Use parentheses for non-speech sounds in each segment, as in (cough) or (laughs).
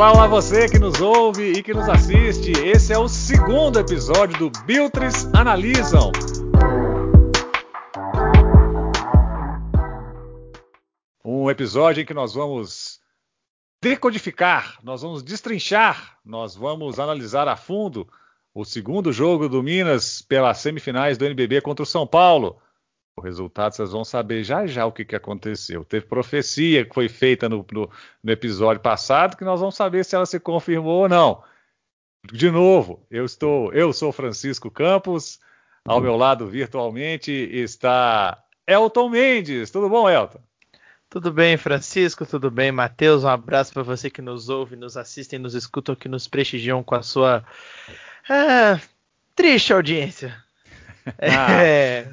Olá, olá você que nos ouve e que nos assiste. Esse é o segundo episódio do Biltres Analisam. Um episódio em que nós vamos decodificar, nós vamos destrinchar, nós vamos analisar a fundo o segundo jogo do Minas pelas semifinais do NBB contra o São Paulo. O resultado vocês vão saber já já o que, que aconteceu. Teve profecia que foi feita no, no, no episódio passado que nós vamos saber se ela se confirmou ou não. De novo, eu estou, eu sou Francisco Campos, ao meu lado virtualmente está Elton Mendes. Tudo bom, Elton? Tudo bem, Francisco? Tudo bem, Matheus? Um abraço para você que nos ouve, nos assiste, nos escuta, que nos prestigiam com a sua é, triste audiência. (laughs) Ah, é,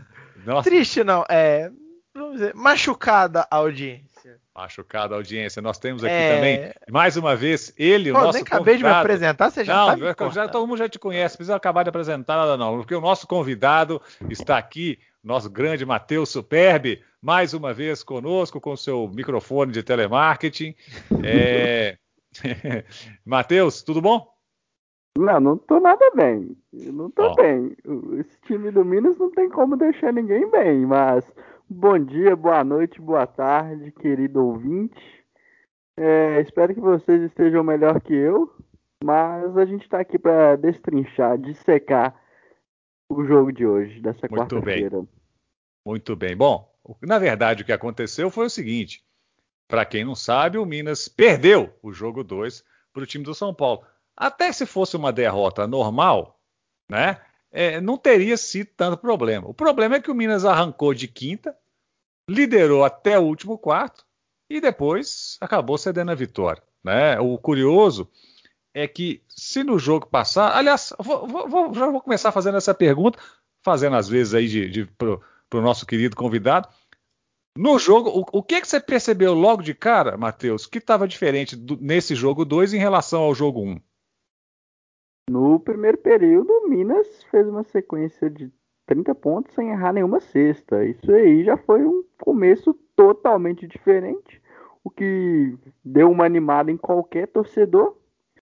triste não, é vamos dizer, machucada audiência. Machucada audiência. Nós temos aqui é... também, mais uma vez, ele, Pô, o nosso nem acabei convidado. de me apresentar, você já Não, tá já, todo mundo já te conhece, precisa acabar de apresentar nada não, porque o nosso convidado está aqui, nosso grande Matheus Superbe, mais uma vez conosco com seu microfone de telemarketing. É... (laughs) Matheus, tudo bom? Não, não tô nada bem. não tô oh. bem. Esse time do Minas não tem como deixar ninguém bem, mas bom dia, boa noite, boa tarde, querido ouvinte. É, espero que vocês estejam melhor que eu, mas a gente está aqui para destrinchar, dissecar o jogo de hoje, dessa quarta-feira. Muito bem. Bom, na verdade o que aconteceu foi o seguinte: para quem não sabe, o Minas perdeu o jogo 2 para o time do São Paulo. Até se fosse uma derrota normal, né? É, não teria sido tanto problema. O problema é que o Minas arrancou de quinta, liderou até o último quarto e depois acabou cedendo a vitória. Né? O curioso é que se no jogo passar, aliás, vou, vou, já vou começar fazendo essa pergunta, fazendo às vezes aí de, de para o nosso querido convidado. No jogo, o, o, que, que você percebeu logo de cara, Matheus, que estava diferente do, nesse jogo 2 em relação ao jogo 1? Um? No primeiro período, o Minas fez uma sequência de 30 pontos sem errar nenhuma cesta. Isso aí já foi um começo totalmente diferente, o que deu uma animada em qualquer torcedor,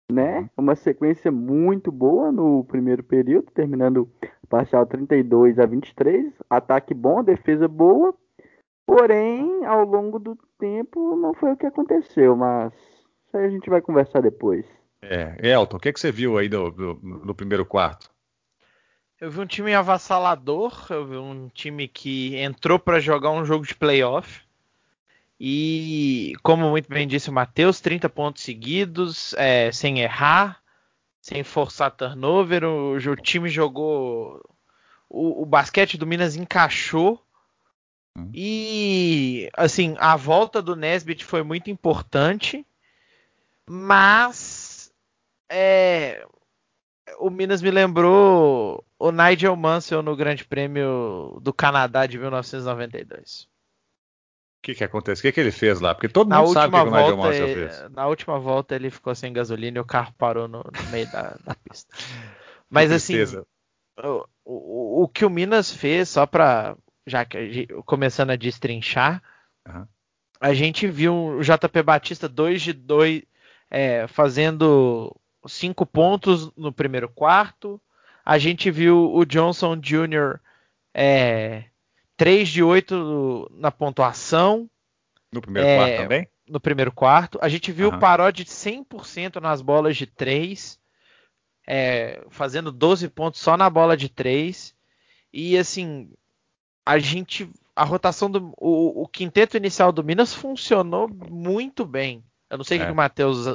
né? Uma sequência muito boa no primeiro período, terminando parcial 32 a 23, ataque bom, defesa boa. Porém, ao longo do tempo não foi o que aconteceu, mas isso aí a gente vai conversar depois. É, Elton, o que, que você viu aí no, no, no primeiro quarto? Eu vi um time avassalador, eu vi um time que entrou para jogar um jogo de playoff. E, como muito bem disse o Matheus, 30 pontos seguidos, é, sem errar, sem forçar turnover. O, o time jogou. O, o, basquete do Minas encaixou. Hum. E, assim, a volta do Nesbitt foi muito importante. Mas é, o Minas me lembrou o Nigel Mansell no Grande Prêmio do Canadá de 1992. O que, que aconteceu? O que, que ele fez lá? Porque todo na mundo sabe o que, o Nigel Mansell fez. Na última volta ele ficou sem gasolina e o carro parou no, no meio da, da, pista. Mas assim, o, o, o, que o Minas fez, só para já que começando a destrinchar, uhum. a gente viu o JP Batista 2 de 2 é, fazendo cinco pontos no primeiro quarto. A gente viu o Johnson Jr. É, 3 de 8 na pontuação. No primeiro é, quarto também? No primeiro quarto. A gente viu uhum. o Parodi de 100% nas bolas de 3. É, fazendo 12 pontos só na bola de 3. E assim, a gente. A rotação do. O, o quinteto inicial do Minas funcionou muito bem. Eu não sei o é. que o Matheus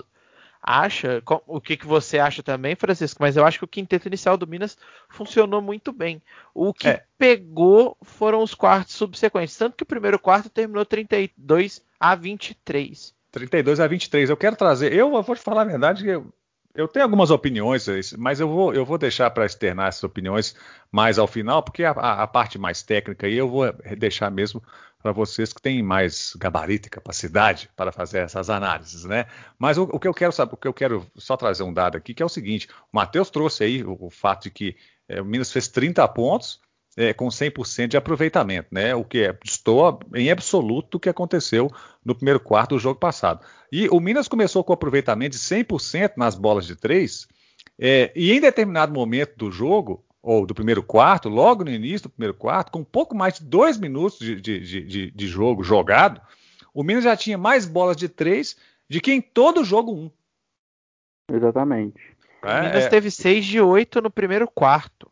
acha, o que, que você acha também, Francisco, mas eu acho que o quinteto inicial do Minas funcionou muito bem. O que é. pegou foram os quartos subsequentes, tanto que o primeiro quarto terminou 32 a 23. 32 a 23. Eu quero trazer, eu vou te falar a verdade, eu, eu tenho algumas opiniões, mas eu vou, eu vou deixar para externar essas opiniões mais ao final, porque a, a, a parte mais técnica aí eu vou deixar mesmo para vocês que têm mais gabarito e capacidade para fazer essas análises, né? Mas o, o, que eu quero saber, o que eu quero só trazer um dado aqui, que é o seguinte: o Matheus trouxe aí o, o fato de que é, o Minas fez 30 pontos é, com 100% de aproveitamento, né? O que é, estou em absoluto o que aconteceu no primeiro quarto do jogo passado. E o Minas começou com aproveitamento de 100% nas bolas de três, é, e em determinado momento do jogo, ou do primeiro quarto, logo no início do primeiro quarto, com um pouco mais de dois minutos de, de, de, de jogo jogado, o Minas já tinha mais bolas de três de que em todo o jogo um. Exatamente. É, o Minas é... teve 6 de 8 no primeiro quarto.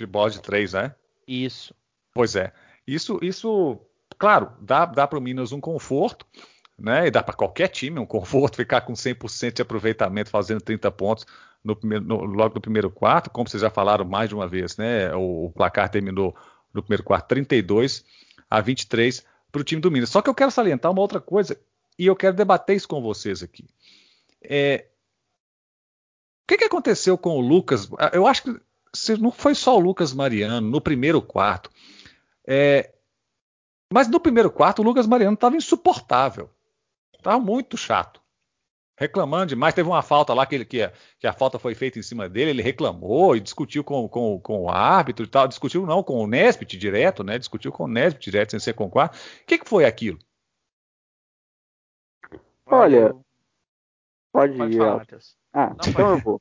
De bola de 3, né? Isso. Pois é. Isso, isso claro, dá, dá para o Minas um conforto, né? E dá para qualquer time um conforto (laughs) ficar com 100% de aproveitamento fazendo 30 pontos no primeiro, no, logo no primeiro quarto, como vocês já falaram mais de uma vez, né? O, o placar terminou no primeiro quarto 32 a 23 para o time do Minas. Só que eu quero salientar uma outra coisa e eu quero debater isso com vocês aqui. É, o que, que aconteceu com o Lucas? Eu acho que não foi só o Lucas Mariano no primeiro quarto. É, mas no primeiro quarto o Lucas Mariano estava insuportável. Estava muito chato. Reclamando demais. Teve uma falta lá que, ele, que, a, que, a, falta foi feita em cima dele. Ele reclamou e discutiu com, com, com o árbitro e tal. Discutiu não com o Nesbit direto, né? Discutiu com o Nesbit direto, sem ser com o quarto. O que, que foi aquilo? Olha. Pode, pode ir. Falar, Matheus. Ah, não, então pode. eu vou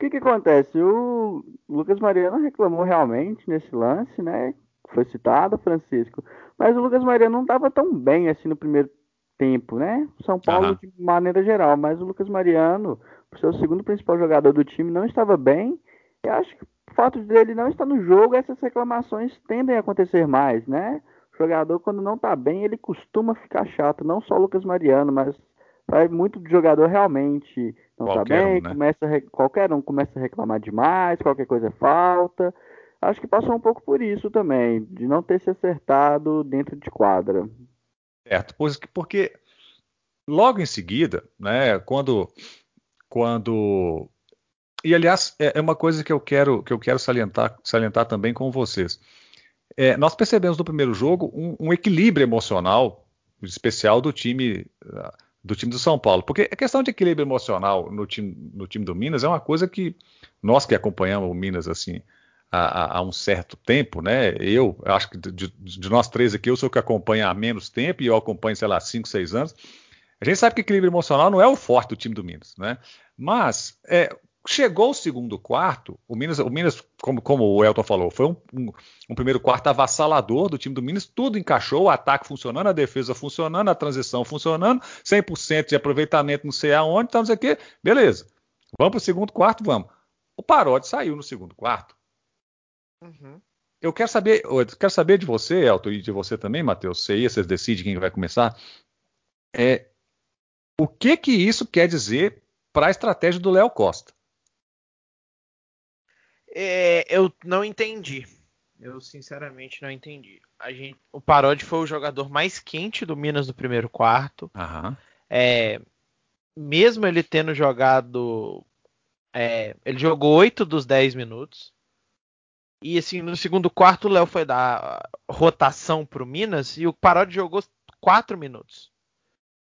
que que acontece? O Lucas Mariano reclamou realmente nesse lance, né? Foi citado, Francisco. Mas o Lucas Mariano não estava tão bem assim no primeiro tempo, né? São Paulo uhum. de maneira geral, mas o Lucas Mariano, por ser o segundo principal jogador do time, não estava bem. E acho que o fato dele não estar no jogo, essas reclamações tendem a acontecer mais, né? O jogador, quando não está bem, ele costuma ficar chato. Não só o Lucas Mariano, mas vai muito do jogador realmente não tá qualquer tá bem, um, né? começa a, qualquer um começa a reclamar demais, qualquer coisa falta. Acho que passou um pouco por isso também, de não ter se acertado dentro de quadra. Certo, porque logo em seguida, né, quando quando e aliás é, é uma coisa que eu quero que eu quero salientar salientar também com vocês. É, nós percebemos no primeiro jogo um, um equilíbrio emocional especial do time do time do São Paulo. Porque a questão de equilíbrio emocional no time, no time do Minas é uma coisa que nós que acompanhamos o Minas assim há, há um certo tempo, né? Eu, acho que de, de, nós três aqui, eu sou o que acompanha há menos tempo e eu acompanho, sei lá, 5, 6 anos. A gente sabe que equilíbrio emocional não é o forte do time do Minas, né? Mas é, Chegou o segundo quarto, o Minas, o Minas como, como o Elton falou, foi um, um, um, primeiro quarto avassalador do time do Minas, tudo encaixou, o ataque funcionando, a defesa funcionando, a transição funcionando, 100% de aproveitamento não sei aonde, então não sei o quê, beleza. Vamos para o segundo quarto, vamos. O Parodi saiu no segundo quarto. Uhum. Eu quero saber, eu quero saber de você, Elton, e de você também, Matheus, você aí, vocês decidem quem vai começar. É, o que que isso quer dizer para a estratégia do Léo Costa? É, eu não entendi. Eu sinceramente não entendi. A gente, o Parodi foi o jogador mais quente do Minas no primeiro quarto. Uhum. É, mesmo ele tendo jogado. É, ele jogou 8 dos 10 minutos. E assim, no segundo quarto, o Léo foi dar rotação pro Minas e o Parodi jogou 4 minutos.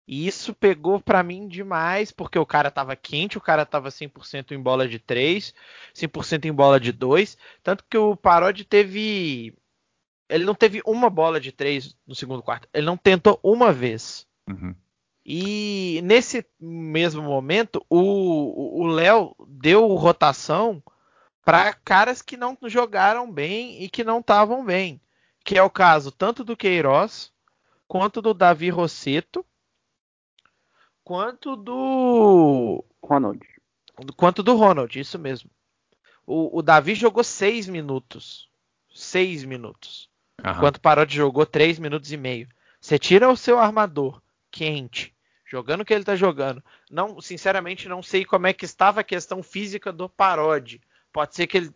E isso pegou para mim demais, porque o cara tava quente, o cara tava 100% em bola de 3, 100% em bola de 2, tanto que o Parodi teve ele não teve uma bola de 3 no segundo quarto, ele não tentou uma vez. Uhum. E nesse mesmo momento, o Léo deu rotação para caras que não jogaram bem e que não estavam bem, que é o caso tanto do Queiroz quanto do Davi Rosseto quanto do Ronald. Quanto do Ronald, isso mesmo. O, o Davi jogou seis minutos. Seis minutos. Uhum. Enquanto o Parodi jogou três minutos e meio. Você tira o seu armador quente, jogando o que ele está jogando. Não, sinceramente, não sei como é que estava a questão física do Parodi. Pode ser que ele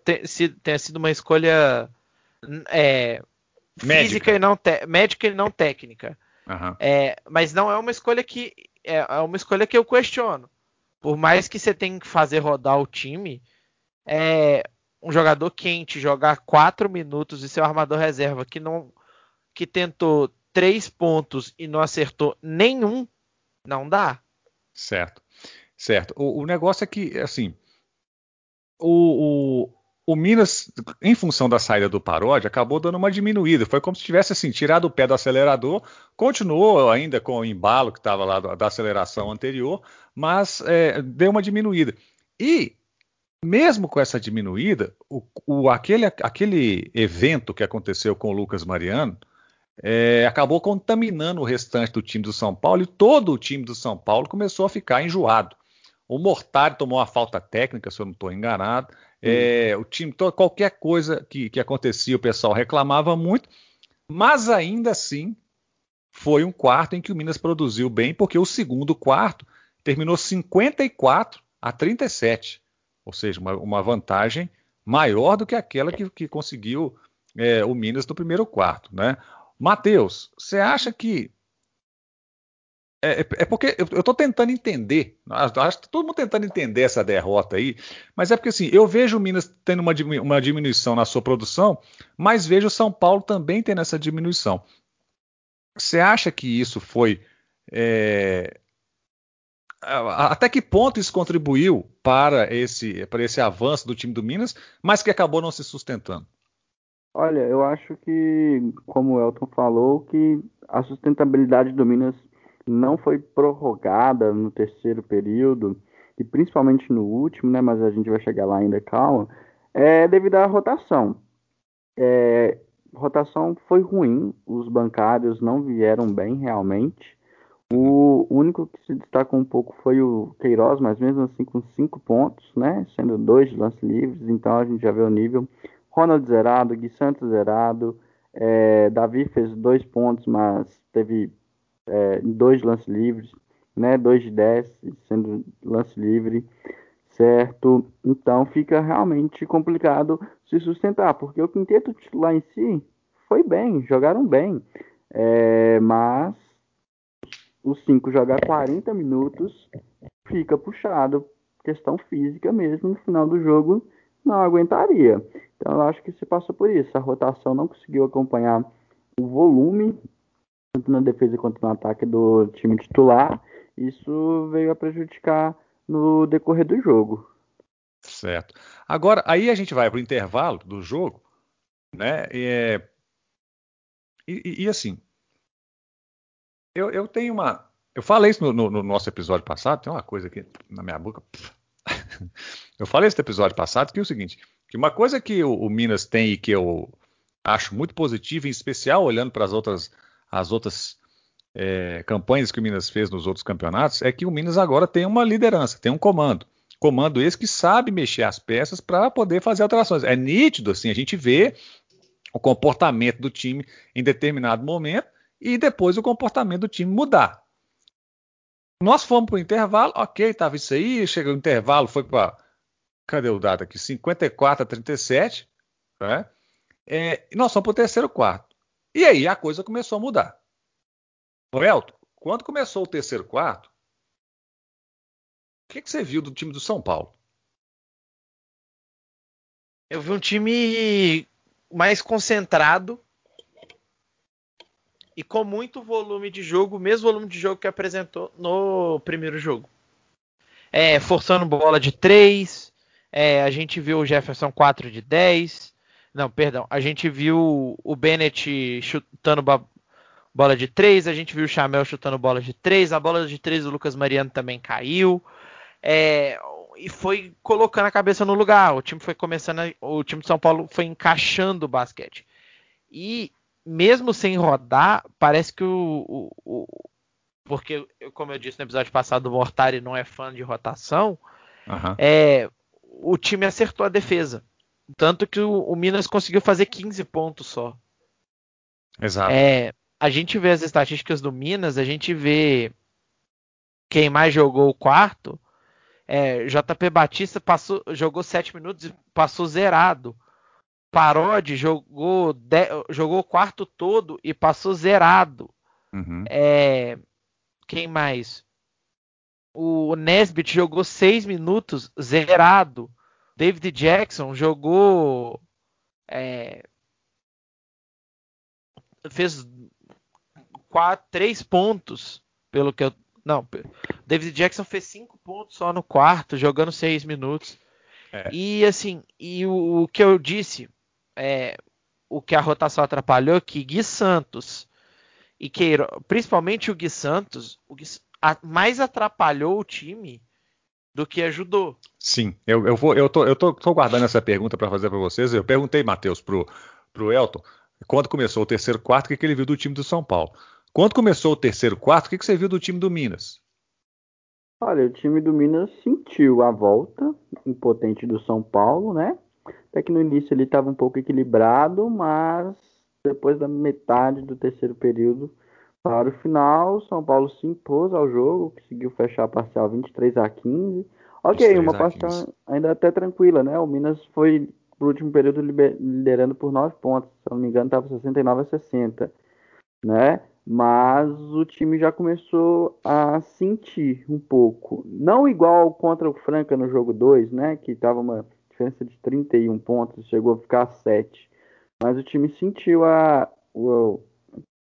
tenha sido uma escolha é, física e não médica e não técnica. Uhum. É, mas não é uma escolha que é, é uma escolha que eu questiono. Por mais que você tenha que fazer rodar o time, é um jogador quente jogar quatro minutos e seu armador reserva que não que tentou três pontos e não acertou nenhum, não dá. Certo, certo. O, o negócio é que assim, o, o, o Minas, em função da saída do Paródia, acabou dando uma diminuída. Foi como se tivesse assim, tirado o pé do acelerador, continuou ainda com o embalo que estava lá da aceleração anterior, mas é, deu uma diminuída. E mesmo com essa diminuída, o, o, aquele, aquele evento que aconteceu com o Lucas Mariano é, acabou contaminando o restante do time do São Paulo e todo o time do São Paulo começou a ficar enjoado. O Mortari tomou uma falta técnica, se eu não estou enganado. É, o time, qualquer coisa que, que acontecia, o pessoal reclamava muito, mas ainda assim foi um quarto em que o Minas produziu bem, porque o segundo quarto terminou 54 a 37, ou seja, uma, uma vantagem maior do que aquela que, que conseguiu é, o Minas no primeiro quarto. Né? Matheus, você acha que é, é, é, porque eu estou tentando entender, acho que todo mundo tentando entender essa derrota aí, mas é porque assim, eu vejo o Minas tendo uma, uma diminuição na sua produção, mas vejo o São Paulo também tendo essa diminuição. Você acha que isso foi. É, até que ponto isso contribuiu para esse, para esse avanço do time do Minas, mas que acabou não se sustentando? Olha, eu acho que, como o Elton falou, que a sustentabilidade do Minas não foi prorrogada no terceiro período, e principalmente no último, né, mas a gente vai chegar lá ainda, calma, é devido à rotação. É, rotação foi ruim, os bancários não vieram bem realmente. O único que se destacou um pouco foi o Queiroz, mas mesmo assim com cinco pontos, né? Sendo dois de lance livres, então a gente já vê o nível. Ronald zerado, Gui Santos zerado, é, Davi fez dois pontos, mas teve é, dois lances livres, né? Dois de 10, sendo lance livre, certo? Então fica realmente complicado se sustentar, porque o quinteto titular em si foi bem, jogaram bem, é, mas os cinco jogar 40 minutos fica puxado, questão física mesmo, no final do jogo não aguentaria. Então eu acho que se passa por isso. A rotação não conseguiu acompanhar o volume tanto na defesa quanto no ataque do time titular. Isso veio a prejudicar no decorrer do jogo. Certo. Agora, aí a gente vai para o intervalo do jogo, né? E, e, e assim, eu, eu, tenho uma. Eu falei isso no, no, no, nosso episódio passado, tem uma coisa aqui na minha boca. (laughs) Eu falei no episódio passado que é o seguinte: que uma coisa que o, o Minas tem e que eu acho muito positivo, em especial olhando para as outras as outras é, campanhas que o Minas fez nos outros campeonatos, é que o Minas agora tem uma liderança, tem um comando. Comando esse que sabe mexer as peças para poder fazer alterações. É nítido, assim, a gente vê o comportamento do time em determinado momento e depois o comportamento do time mudar. Nós fomos para o intervalo, ok, estava isso aí, chegou o intervalo, foi para. Cadê o dado aqui? 54 a 37. Né? É, e nós fomos para o terceiro quarto. E aí a coisa começou a mudar. O Elton, quando começou o terceiro quarto, o que, que você viu do time do São Paulo? Eu vi um time mais concentrado e com muito volume de jogo, o mesmo volume de jogo que apresentou no primeiro jogo. É, forçando bola de 3, é, a gente viu o Jefferson 4 de 10, não, perdão. A gente viu o Bennett chutando bola de três, a gente viu o Chamel chutando bola de três, a bola de três do Lucas Mariano também caiu. É, e foi colocando a cabeça no lugar. O time foi começando, a, o time de São Paulo foi encaixando o basquete. E mesmo sem rodar, parece que o, o, o porque como eu disse no episódio passado, o Mortari não é fã de rotação. Uhum. É, o time acertou a defesa. Tanto que o, o, Minas conseguiu fazer 15 pontos só. Exato. É, a gente vê as estatísticas do Minas, a gente vê quem mais jogou o quarto. É, JP Batista passou, jogou 7 minutos e passou zerado. Parodi jogou, de, jogou o quarto todo e passou zerado. Uhum. É, quem mais? O Nesbitt jogou 6 minutos zerado. David Jackson jogou. É, fez quatro, três pontos, pelo que eu. Não, David Jackson fez cinco pontos só no quarto, jogando seis minutos. É. E assim, e o, o, que eu disse, é, o que a rotação atrapalhou, que Gui Santos e Queiro, principalmente o Gui Santos, o Gui, a, mais atrapalhou o time do que ajudou. Sim, eu, eu vou, eu tô, eu tô, tô guardando essa pergunta para fazer para vocês. Eu perguntei, Matheus, pro, pro Elton, quando começou o terceiro quarto, o que, que ele viu do time do São Paulo? Quando começou o terceiro quarto, o que, que você viu do time do Minas? Olha, o time do Minas sentiu a volta impotente do São Paulo, né? Até que no início ele estava um pouco equilibrado, mas depois da metade do terceiro período para o final, São Paulo se impôs ao jogo, conseguiu fechar a parcial 23 a 15. Ok, uma parcial ainda até tranquila, né? O Minas foi pro último período liderando por 9 pontos, se não me engano, estava 69 a 60, né? Mas o time já começou a sentir um pouco, não igual contra o Franca no jogo 2, né? Que estava uma diferença de 31 pontos, chegou a ficar 7. Mas o time sentiu a,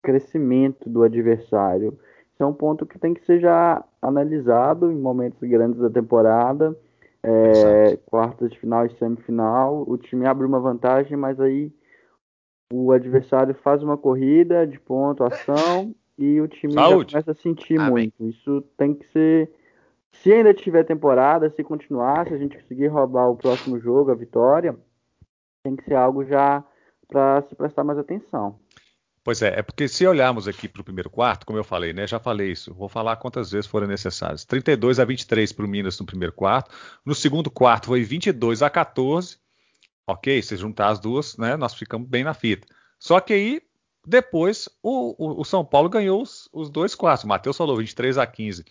crescimento do adversário. Isso é um ponto que tem que ser já analisado em momentos grandes da temporada. É, quartas de final e semifinal, o time abre uma vantagem, mas aí o adversário faz uma corrida de pontuação e o time começa a sentir Amém. muito. Isso tem que ser. Se ainda tiver temporada, se continuar, se a gente conseguir roubar o próximo jogo, a vitória, tem que ser algo já para se prestar mais atenção. Pois é, é porque se olharmos aqui para o primeiro quarto, como eu falei, né? Já falei isso, vou falar quantas vezes forem necessárias. 32 a 23 para o Minas no primeiro quarto. No segundo quarto foi 22 a 14. Ok, se juntar as duas, né? Nós ficamos bem na fita. Só que aí, depois, o, o, o São Paulo ganhou os, os dois quartos. O Matheus falou 23 a 15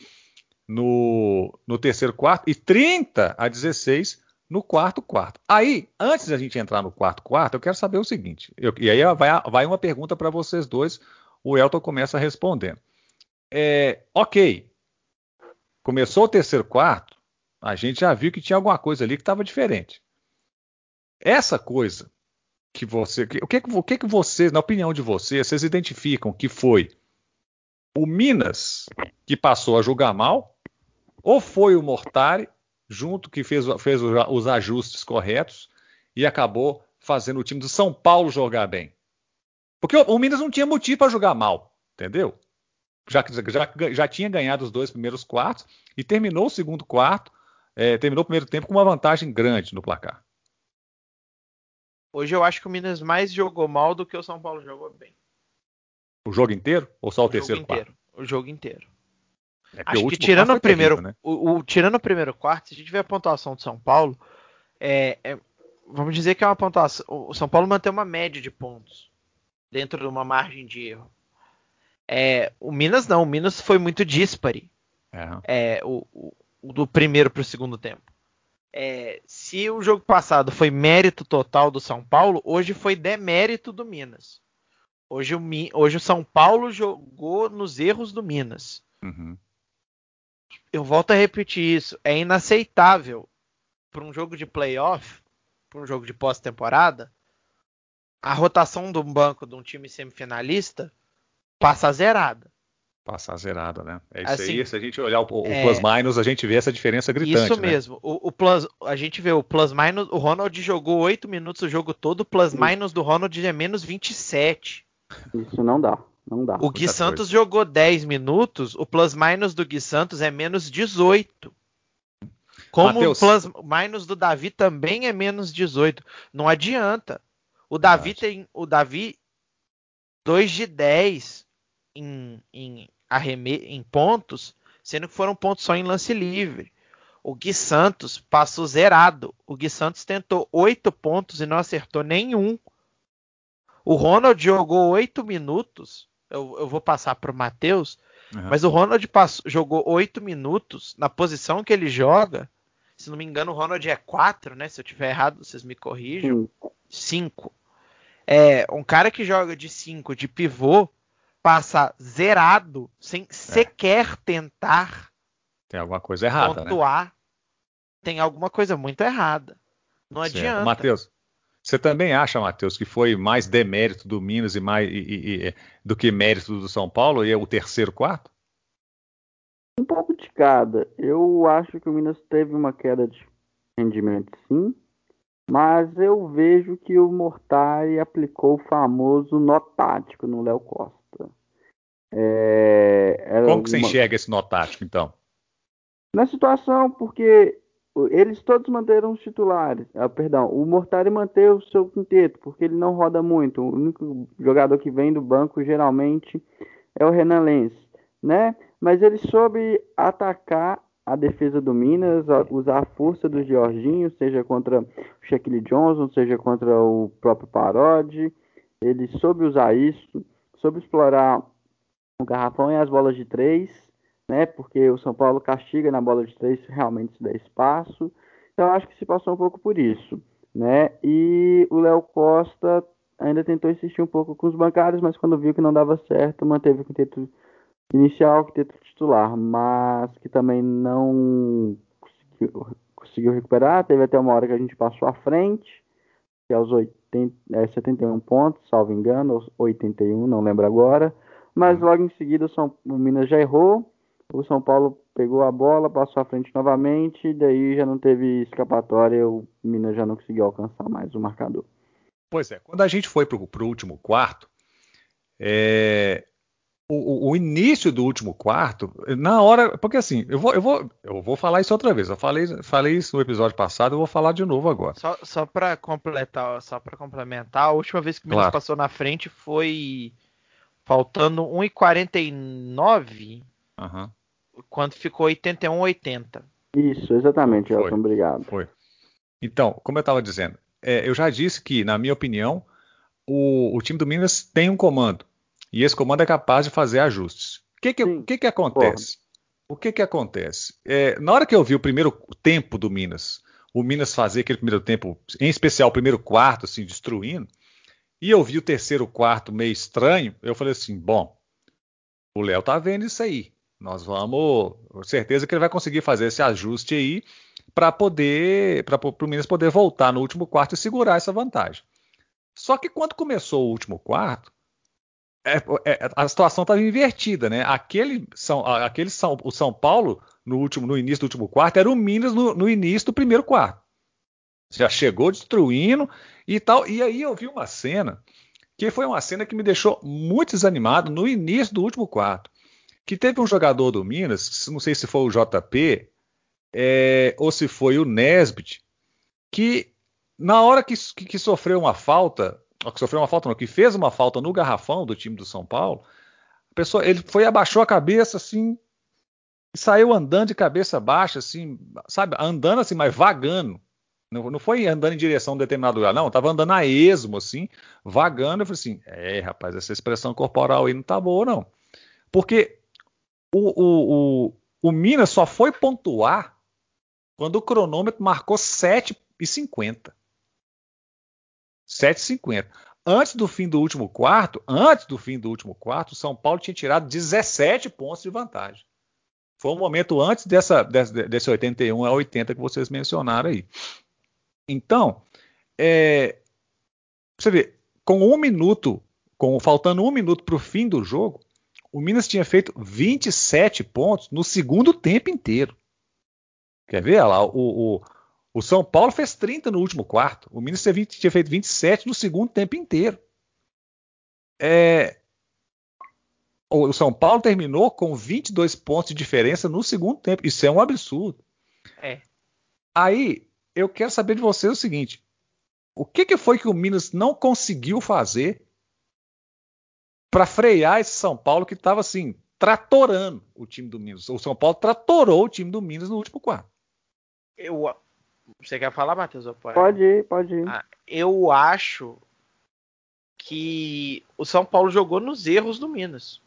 no, no terceiro quarto e 30 a 16 no quarto quarto. Aí, antes da gente entrar no quarto quarto, eu quero saber o seguinte. Eu, e aí vai, vai uma pergunta para vocês dois. O Elton começa respondendo. É, ok. Começou o terceiro quarto, a gente já viu que tinha alguma coisa ali que estava diferente. Essa coisa que você. Que, o que, o que, que vocês, na opinião de vocês, vocês identificam que foi o Minas que passou a jogar mal? Ou foi o Mortari junto, que fez, fez os ajustes corretos e acabou fazendo o time do São Paulo jogar bem. Porque o, o Minas não tinha motivo para jogar mal, entendeu? Já, já, já tinha ganhado os dois primeiros quartos e terminou o segundo quarto, é, terminou o primeiro tempo com uma vantagem grande no placar. Hoje eu acho que o Minas mais jogou mal do que o São Paulo jogou bem. O jogo inteiro? Ou só o, o terceiro quarto? O jogo inteiro. É Acho que tirando o primeiro, terrível, né? o, o, tirando o primeiro quarto, se a gente ver a pontuação do São Paulo, é, é, vamos dizer que é uma pontuação. O São Paulo mantém uma média de pontos dentro de uma margem de erro. É, o Minas não, o Minas foi muito dispare. É. o, o, do primeiro para o segundo tempo. É, se o jogo passado foi mérito total do São Paulo, hoje foi demérito do Minas. Hoje o, hoje o São Paulo jogou nos erros do Minas. Uhum eu volto a repetir isso, é inaceitável para um jogo de playoff, para um jogo de pós-temporada, a rotação do banco de um time semifinalista passa zerada. Passar zerada, né? É isso assim, aí. Se a gente olhar o, o é, plus minus, a gente vê essa diferença gritante. Isso né? mesmo. O, o, plus, a gente vê o plus minus. O Ronald jogou 8 minutos o jogo todo. O plus minus do Ronald é menos 27. Isso não dá. Não dá. O Gui Santos coisa. jogou 10 minutos, o plus minus do Gui Santos é menos 18. Como Mateus. o plus minus do Davi também é menos 18. Não adianta. O Davi tem. O Davi 2 de 10 em, em, arreme, em pontos, sendo que foram pontos só em lance livre. O Gui Santos passou zerado. O Gui Santos tentou 8 pontos e não acertou nenhum. O Ronald jogou 8 minutos eu, eu vou passar para o Matheus, uhum. mas o Ronald passou, jogou oito minutos na posição que ele joga. Se não me engano, o Ronald é quatro, né? Se eu tiver errado, vocês me corrijam. Cinco. É, um cara que joga de cinco, de pivô, passa zerado, sem é. sequer tentar. Tem alguma coisa errada, né? pontuar. Né? Tem alguma coisa muito errada. Não certo. adianta. Matheus, você também acha, Matheus, que foi mais demérito do Minas e mais e, e, do que mérito do São Paulo e é o terceiro quarto? Um pouco de cada. Eu acho que o Minas teve uma queda de rendimento sim, mas eu vejo que o Mortari aplicou o famoso nó tático no Léo Costa. É, Como que você uma... enxerga esse nó tático, então? Na situação, porque eles todos manteram os titulares. Ah, perdão, o Mortari manteve o seu quinteto, porque ele não roda muito. O único jogador que vem do banco geralmente é o Renan Lenz, né? Mas ele soube atacar a defesa do Minas, usar a força do Jorginho, seja contra o Shaquille Johnson, seja contra o próprio Parodi. Ele soube usar isso, soube explorar o garrafão e as bolas de três, né? Porque o São Paulo castiga na bola de três realmente se der espaço. Então acho que se passou um pouco por isso, né? E o Léo Costa ainda tentou insistir um pouco com os bancários, mas quando viu que não dava certo, manteve o quinteto inicial, quinteto titular, mas que também não conseguiu, conseguiu, recuperar. Teve até uma hora que a gente passou à frente, que é aos 80, é, 71 pontos, salvo engano, 81, não lembro agora. Mas logo em seguida o, São, o Minas já errou, o São Paulo pegou a bola, passou à frente novamente, daí já não teve escapatória, o Minas já não conseguiu alcançar mais o marcador. Pois é, quando a gente foi para o último quarto, é, o, o, início do último quarto, na hora. Porque assim, eu vou, eu vou, eu vou falar isso outra vez. Eu falei, falei isso no episódio passado, eu vou falar de novo agora. Só, só para completar, só para complementar, a última vez que o Minas claro. passou na frente foi faltando 1,49 uhum. Quando ficou 81,80. Isso, exatamente, Elton, obrigado. Foi. Então, como eu estava dizendo, é, eu já disse que, na minha opinião, o, o time do Minas tem um comando e esse comando é capaz de fazer ajustes. O que, que, que, que acontece? O que, que acontece? É, na hora que eu vi o primeiro tempo do Minas, o Minas fazer aquele primeiro tempo, em especial o primeiro quarto, assim, destruindo, e eu vi o terceiro quarto meio estranho, eu falei assim: bom, o Léo tá vendo isso aí. Nós vamos, certeza que ele vai conseguir fazer esse ajuste aí para poder, para o Minas poder voltar no último quarto e segurar essa vantagem. Só que quando começou o último quarto, é, é, a situação estava invertida, né? Aquele, São, aquele São, o São Paulo, no último, no início do último quarto, era o Minas no, no, início do primeiro quarto. Já chegou destruindo e tal. E aí eu vi uma cena que foi uma cena que me deixou muito desanimado no início do último quarto. Que teve um jogador do Minas, não sei se foi o JP é, ou se foi o Nesbit, que na hora que, que, que sofreu uma falta, que sofreu uma falta, não, que fez uma falta no garrafão do time do São Paulo, a pessoa, ele foi abaixou a cabeça assim e saiu andando de cabeça baixa, assim, sabe, andando assim, mas vagando. Não, não foi andando em direção a um determinado lugar, não, estava andando a esmo, assim, vagando. Eu falei assim: é, rapaz, essa expressão corporal aí não tá boa, não. Porque o, o, o, o Minas só foi pontuar quando o cronômetro marcou 7,50. 7,50. Antes do fim do último quarto, antes do fim do último quarto, o São Paulo tinha tirado 17 pontos de vantagem. Foi um momento antes dessa, desse, desse 81 a 80 que vocês mencionaram aí. Então, é, você vê, com um minuto, com faltando um minuto para o fim do jogo, o Minas tinha feito 27 pontos no segundo tempo inteiro. Quer ver? Olha lá, o, o, o São Paulo fez 30 no último quarto. O Minas tinha feito 27 no segundo tempo inteiro. É, o São Paulo terminou com 22 pontos de diferença no segundo tempo. Isso é um absurdo. É. Aí, eu quero saber de você o seguinte: o que, que foi que o Minas não conseguiu fazer para frear esse São Paulo que estava assim, tratorando o time do Minas? O São Paulo tratorou o time do Minas no último quarto. Eu, você quer falar, Matheus? Pode ir, pode ir. Ah, eu acho que o São Paulo jogou nos erros do Minas.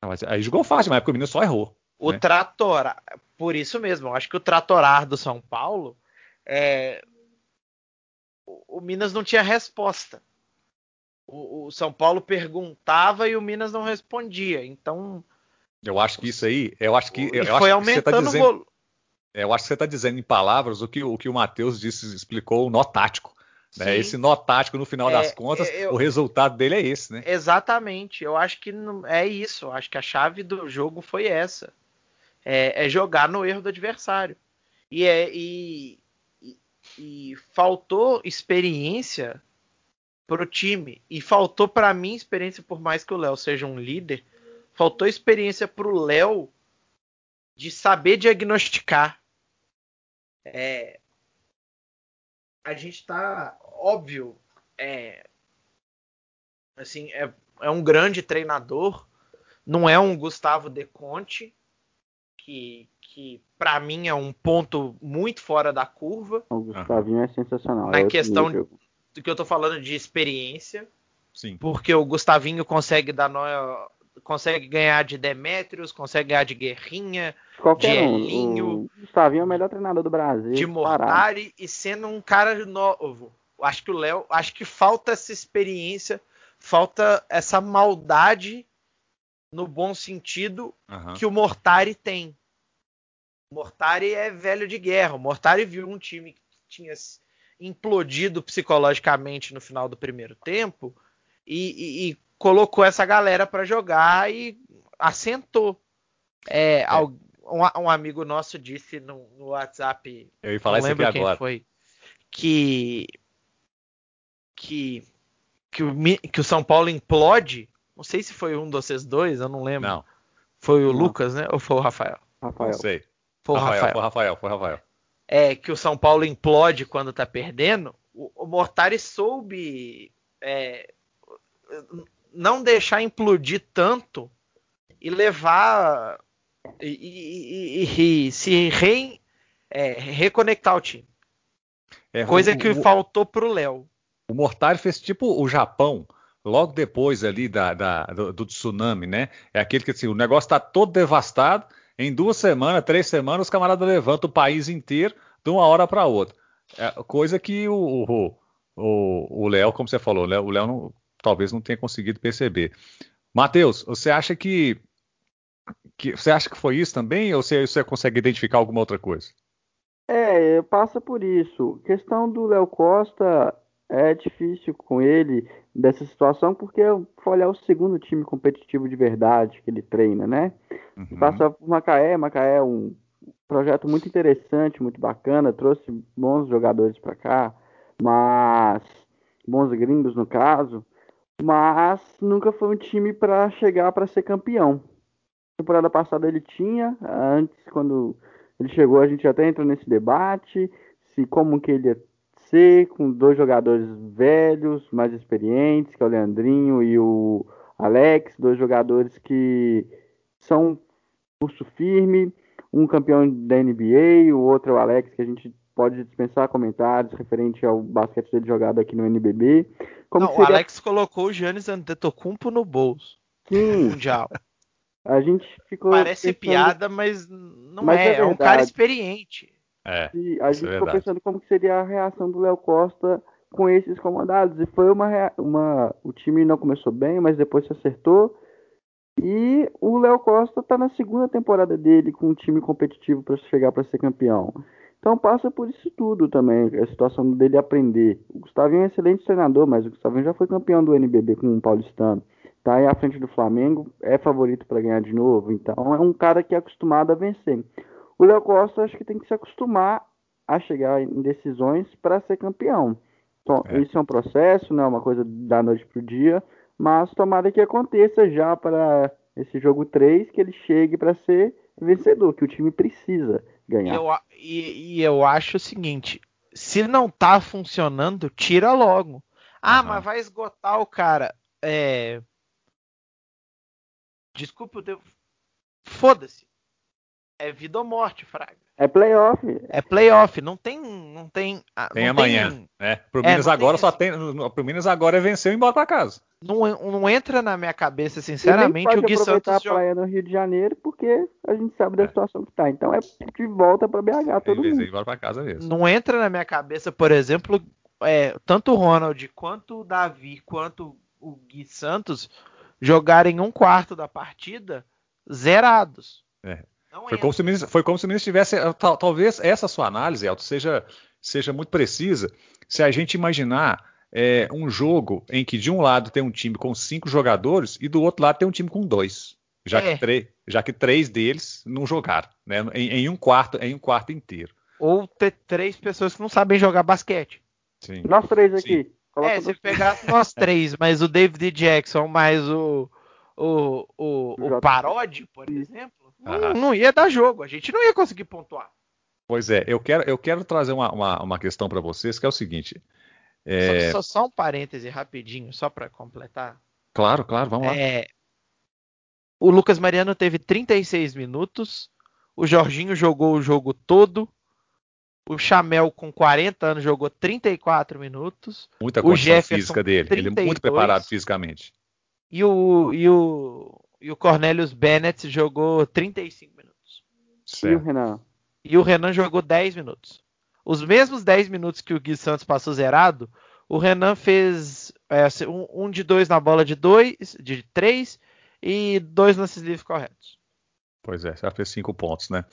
Não, mas aí jogou fácil, mas é porque o Minas só errou. O né? trator, por isso mesmo, eu acho que o tratorar do São Paulo, é, o Minas não tinha resposta. O, o, São Paulo perguntava e o Minas não respondia. Então. Eu acho que isso aí, eu acho que. Eu foi acho aumentando que você tá dizendo, é, eu acho que você está dizendo em palavras o que o, que o Matheus disse, explicou, o nó tático. Né? Esse nó tático, no final é, das contas, eu, o resultado dele é esse, né? Exatamente. Eu acho que não, é isso. Eu acho que a chave do jogo foi essa. É, é, jogar no erro do adversário. E, é, e, e, e faltou experiência pro time. E faltou para mim experiência, por mais que o Léo seja um líder, faltou experiência pro Léo de saber diagnosticar. É, a gente tá, óbvio, é, assim, é, é um grande treinador, não é um Gustavo De Conte, que, que para mim é um ponto muito fora da curva. O Gustavinho é sensacional. Na é questão nível. Do que eu tô falando de experiência. Sim. Porque o Gustavinho consegue dar nó, consegue ganhar de Demetrios, consegue ganhar de Guerrinha, Qualquer de um. Elinho, O Gustavinho é o melhor treinador do Brasil. de. Mortari e sendo um cara novo. Acho que o Léo, acho que falta essa experiência, falta essa maldade no bom sentido Aham. que o Mortari tem. O Mortari é velho de guerra. O Mortari viu um time que tinha implodido psicologicamente no final do primeiro tempo e, e- e colocou essa galera para jogar e assentou. É, al- um, a- um amigo nosso disse no, no WhatsApp, Eu ia falar não isso aqui quem agora. foi, que que que o, que o São Paulo implode. Não sei se foi um de vocês dois, eu não lembro. Não, Foi o Não. Lucas, né? Ou foi o Rafael? Rafael. não sei. Foi o Rafael, Rafael. foi Rafael, foi Rafael. É que o São Paulo implode quando tá perdendo. O, o Mortari soube é, não deixar implodir tanto e levar e, e- e- se re- é, reconectar o time. É, Coisa o- que o, faltou pro Léo. o Mortari fez tipo o Japão, logo depois ali da, da- do, do tsunami, né? É aquele que assim, o negócio tá todo devastado. Em duas semanas, três semanas, os camaradas levantam o país inteiro de uma hora para outra. É, coisa que o o- Léo, como você falou, o Léo não- talvez não tenha conseguido perceber. Matheus, você acha que, que você acha que foi isso também ou você, você consegue identificar alguma outra coisa? É, passa por isso. Questão do Léo Costa é difícil com ele dessa situação, porque foi olhar o segundo time competitivo de verdade que ele treina, né? Uhum. Passa por Macaé, Macaé é um projeto muito interessante, muito bacana, trouxe bons jogadores para cá, mas bons gringos no caso, mas nunca foi um time para chegar para ser campeão. Temporada passada ele tinha, antes quando ele chegou a gente até entrou nesse debate, se como que ele ia com dois jogadores velhos, mais experientes, que é o Leandrinho e o Alex, dois jogadores que são curso firme, um campeão da NBA, o outro é o Alex, que a gente pode dispensar comentários referente ao basquete dele jogado aqui no NBB. Como Não, o seria Alex colocou o Giannis Antetokounmpo no bolso Sim, mundial. a gente ficou Parece pensando piada, mas não Mas é. é É, um cara experiente. É, se- a gente é ficou pensando como que seria a reação do Léo Costa com esses comandados e foi uma, uma o time não começou bem, mas depois se acertou. E o Léo Costa está na segunda temporada dele com um time competitivo para chegar para ser campeão. Então passa por isso tudo também, a situação dele aprender. O Gustavinho é um excelente treinador, mas o Gustavinho já foi campeão do NBB com o Paulistano. Tá aí à frente do Flamengo, é favorito para ganhar de novo. Então é um cara que é acostumado a vencer. O Léo Costa acho que tem que se acostumar a chegar em decisões para ser campeão. Então, É. Isso é um processo, não é uma coisa da noite pro dia, mas tomara que aconteça já para esse jogo 3, que ele chegue para ser vencedor, que o time precisa E ganhar. eu, a- e, e eu acho o seguinte: se não tá funcionando, tira logo. Ah, Aham. mas vai esgotar o cara. É. Desculpa, eu devo... foda-se. É vida ou morte, Fraga. É playoff. É playoff, não tem. Não tem, ah, tem não amanhã, né? Pro É, Minas não tem agora só tem, pro Minas agora é vencer e ir embora para casa. Não, não entra na minha cabeça, sinceramente, o Gui aproveitar Santos a joga. praia no Rio de Janeiro, porque a gente sabe da É. situação que tá. Então é de volta para BH todo mundo. ir embora para casa mesmo. Não entra na minha cabeça, por exemplo, é, tanto o Ronald quanto o Davi quanto o Gui Santos jogarem um quarto da partida zerados. É. Não Foi como, se o Minas, foi como se o Minas tivesse. eh, tal- talvez essa sua análise, Elton, seja, seja muito precisa se a gente imaginar eh, um jogo em que de um lado tem um time com cinco jogadores e do outro lado tem um time com dois. Já, É. que, tre- já que três deles não jogaram, né? Em, em um quarto, em um quarto inteiro. ou ter três pessoas que não sabem jogar basquete. Sim. Nós três aqui. É, se (laughs) pegar nós três, mas o David Jackson, mais o, o, o, o Parodi, por exemplo, não, não, ia dar jogo. A gente não ia conseguir pontuar. Pois é, eu quero, eu quero trazer uma, uma, uma questão para vocês, que é o seguinte. É... Só, só, só, um parêntese rapidinho, só para completar. Claro, claro, vamos lá. É, o Lucas Mariano teve 36 minutos, o Jorginho jogou o jogo todo, o Chamel, com 40 anos, jogou 34 minutos. Muita o Jefferson, física dele. 32, Ele é muito preparado fisicamente. E o, e o, e o Cornelius Bennett jogou 35 minutos. Certo. E o Renan? E o Renan jogou 10 minutos. Os mesmos 10 minutos que o Gui Santos passou zerado, o Renan fez é, um, um, de dois na bola de dois, de três e dois lances livres corretos. Pois é, já fez cinco pontos, né?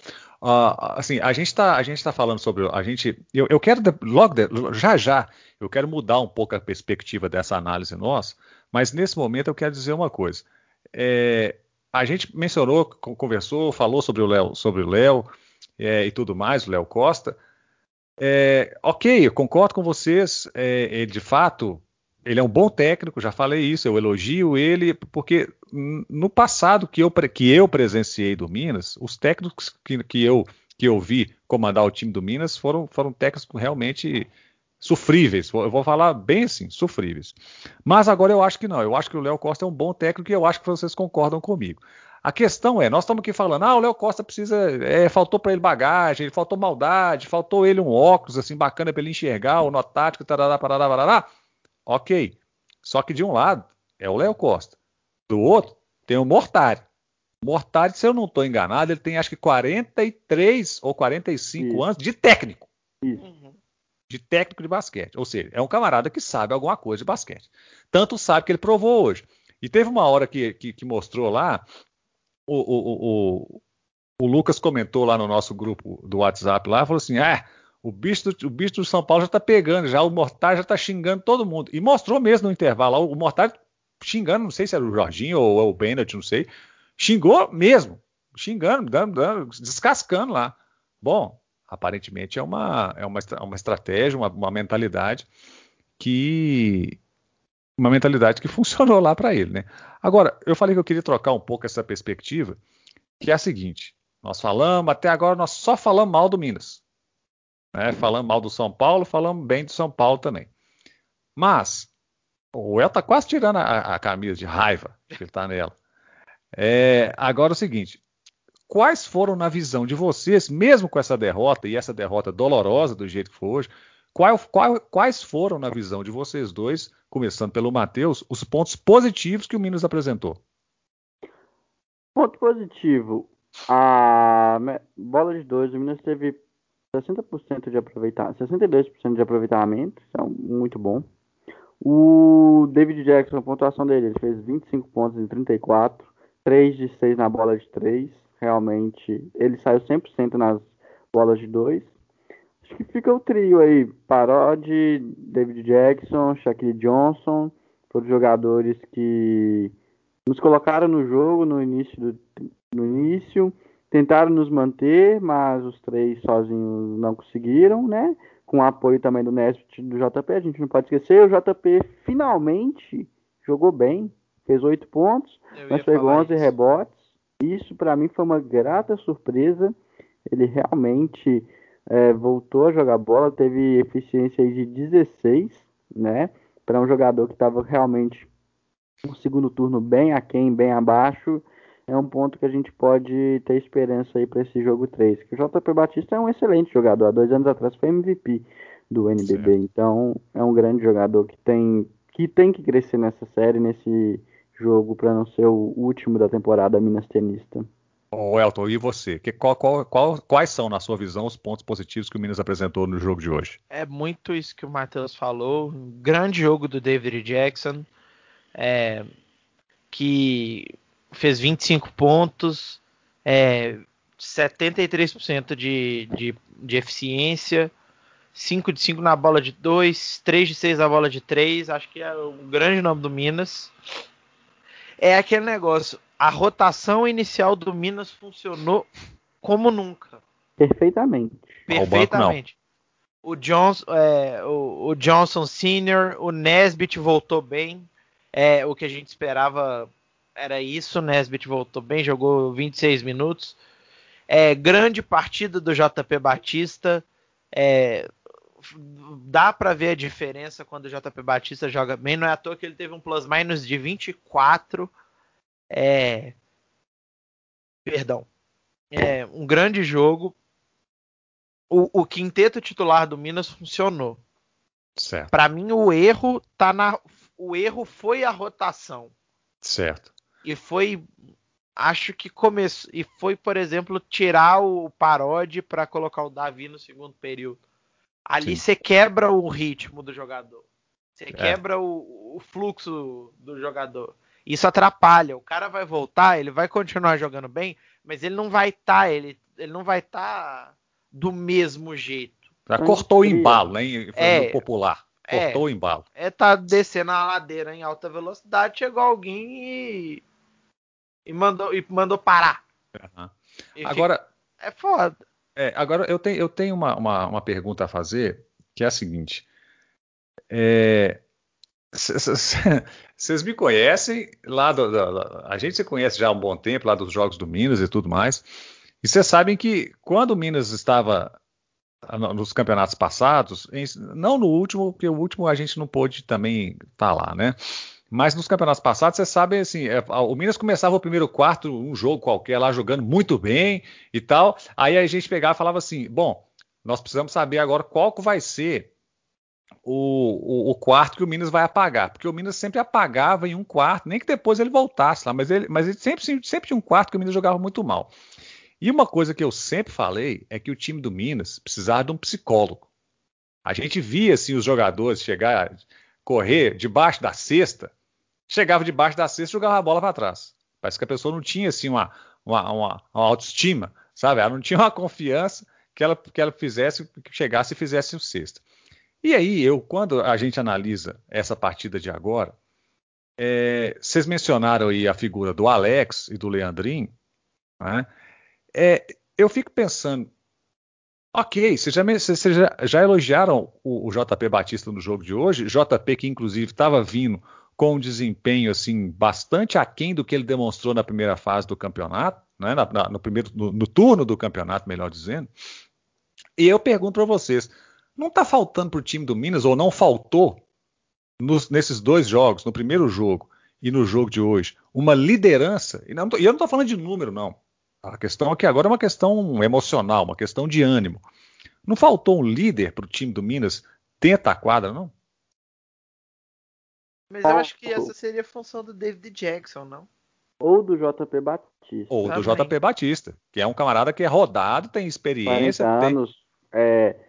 Uh, assim, a gente está a gente tá falando sobre a gente, eu, eu quero logo de, já já eu quero mudar um pouco a perspectiva dessa análise nossa, mas nesse momento eu quero dizer uma coisa. É, a gente mencionou, conversou, falou sobre o Léo, sobre o Léo é, e tudo mais, o Léo Costa. É, ok, eu concordo com vocês. É, de fato, ele é um bom técnico, já falei isso, eu elogio ele, porque no passado que eu, que eu presenciei do Minas, os técnicos que, que, eu, que eu vi comandar o time do Minas foram, foram técnicos realmente sofríveis. Eu vou falar bem assim, sofríveis. Mas agora eu acho que não. Eu acho que o Léo Costa é um bom técnico e eu acho que vocês concordam comigo. A questão é, nós estamos aqui falando, ah, o Léo Costa precisa, é, faltou para ele bagagem, faltou maldade, faltou ele um óculos assim bacana para ele enxergar, o nó tático, tarará, parará, parará. Ok. Só que de um lado é o Léo Costa. Do outro tem o Mortari. Mortari, se eu não estou enganado, ele tem acho que 43 ou 45 Isso. anos de técnico. Isso. Uhum. De técnico de basquete. Ou seja, é um camarada que sabe alguma coisa de basquete. Tanto sabe que ele provou hoje. E teve uma hora que, que, que mostrou lá, o, o, o, o, Lucas comentou lá no nosso grupo do WhatsApp lá, falou assim: ah, o bicho, do, o bicho do São Paulo já tá pegando, já o Mortar já tá xingando todo mundo. E mostrou mesmo no intervalo, o Mortar xingando, não sei se era o Jorginho ou, o Bennett, não sei. Xingou mesmo, xingando, dando, dando, descascando lá. Bom, aparentemente é uma, é uma, uma estratégia, uma, uma mentalidade que uma mentalidade que (laughs) funcionou lá para ele, né? Agora, eu falei que eu queria trocar um pouco essa perspectiva, que é a seguinte: nós falamos, até agora nós só falamos mal do Minas. Né? Falando mal do São Paulo, falamos bem do São Paulo também. Mas o El tá quase tirando a, a, camisa de raiva que ele tá nela. É, agora é o seguinte: quais foram, na visão de vocês, mesmo com essa derrota, e essa derrota dolorosa do jeito que foi hoje, qual, qual, quais foram, na visão de vocês dois, começando pelo Matheus, os pontos positivos que o Minas apresentou? Ponto positivo. A bola de dois, o Minas teve 60% de aproveitamento, 62% de aproveitamento, isso é muito bom. O David Jackson, a pontuação dele, ele fez 25 pontos em 34, 3 de 6 na bola de 3. Realmente, ele saiu 100% nas bolas de 2. Acho que fica o trio aí: Parodi, David Jackson, Shaquille Johnson, todos jogadores que nos colocaram no jogo no início, do, no início tentaram nos manter, mas os três sozinhos não conseguiram, né? Com apoio também do Nesbitt do JP, a gente não pode esquecer, o JP finalmente jogou bem, fez oito pontos, mas pegou 11 isso. rebotes. Isso para mim foi uma grata surpresa. Ele realmente é, voltou a jogar bola, teve eficiência de 16, né? Para um jogador que estava realmente no segundo turno bem aquém, bem abaixo é um ponto que a gente pode ter esperança aí para esse jogo 3. Que o JP Batista é um excelente jogador. Há dois anos atrás foi MVP do NBB. Certo. Então é um grande jogador que tem que, tem que crescer nessa série, nesse jogo, para não ser o último da temporada Minas Tenista. Ô Elton, e você? Que, qual, qual, qual, quais são, na sua visão, os pontos positivos que o Minas apresentou no jogo de hoje? É muito isso que o Matheus falou. Um grande jogo do David Jackson. É, que fez 25 pontos, é, 73% de, de, de eficiência, 5 de 5 na bola de 2, 3 de 6 na bola de 3, acho que é o grande nome do Minas. É aquele negócio, a rotação inicial do Minas funcionou como nunca. Perfeitamente. Perfeitamente. O, Johnson, é, o, o, Johnson Sr., o Nesbitt voltou bem. É, o que a gente esperava era isso. O Nesbitt voltou bem, jogou 26 minutos. É, grande partida do JP Batista. É, dá para ver a diferença quando o JP Batista joga bem. Não é à toa que ele teve um plus-minus de 24. É, perdão. É um grande jogo o, o quinteto titular do Minas funcionou. Certo. Para mim o erro tá na o erro foi a rotação. Certo. E foi acho que começou e foi, por exemplo, tirar o Parode para colocar o Davi no segundo período. Ali você quebra o ritmo do jogador. Você é. quebra o, o, fluxo do jogador. Isso atrapalha. O cara vai voltar, ele vai continuar jogando bem, mas ele não vai estar, tá, ele, ele não vai estar tá do mesmo jeito. Já cortou o embalo, né? É, popular. É. Cortou é, o embalo. É, tá descendo a ladeira em alta velocidade, chegou alguém e, e, mandou, e mandou parar. Uhum. agora. Fica, é foda. É, agora eu tenho, eu tenho uma, uma, uma, pergunta a fazer, que é a seguinte. É, vocês me conhecem lá do, do, a gente se conhece já há um bom tempo lá dos jogos do Minas e tudo mais. E vocês sabem que quando o Minas estava ah, nos campeonatos passados, não no último, porque o último a gente não pôde também estar tá lá, né? Mas nos campeonatos passados, vocês sabem assim, é, o Minas começava o primeiro quarto, um jogo qualquer lá, jogando muito bem e tal. Aí a gente pegava e falava assim: bom, nós precisamos saber agora qual que vai ser o, o, o, quarto que o Minas vai apagar. Porque o Minas sempre apagava em um quarto, nem que depois ele voltasse lá, mas ele, mas ele sempre, sempre tinha um quarto que o Minas jogava muito mal. E uma coisa que eu sempre falei é que o time do Minas precisava de um psicólogo. A gente via assim os jogadores chegar, correr debaixo da cesta, chegava debaixo da cesta e jogava a bola para trás. Parece que a pessoa não tinha assim uma, uma, uma, uma, autoestima, sabe? Ela não tinha uma confiança que ela, que ela fizesse, que chegasse e fizesse o sexto. E aí, eu, quando a gente analisa essa partida de agora, é, vocês mencionaram aí a figura do Alex e do Leandrinho, né? é, eu fico pensando, ok, vocês já, já, já elogiaram o, o, JP Batista no jogo de hoje, JP que inclusive estava vindo com um desempenho assim bastante aquém do que ele demonstrou na primeira fase do campeonato, né, na, na, no primeiro no, no, turno do campeonato, melhor dizendo. E eu pergunto para vocês, não está faltando para o time do Minas ou não faltou nos, nesses dois jogos, no primeiro jogo e no jogo de hoje, uma liderança? E, não, e eu não estou falando de número, não. A questão aqui agora é uma questão emocional, uma questão de ânimo. Não faltou um líder para o time do Minas tenta a quadra, não? Mas eu acho que essa seria a função do David Jackson, não? Ou do JP Batista. Ou Também. do JP Batista, que é um camarada que é rodado, tem experiência. 40 anos, tem... é,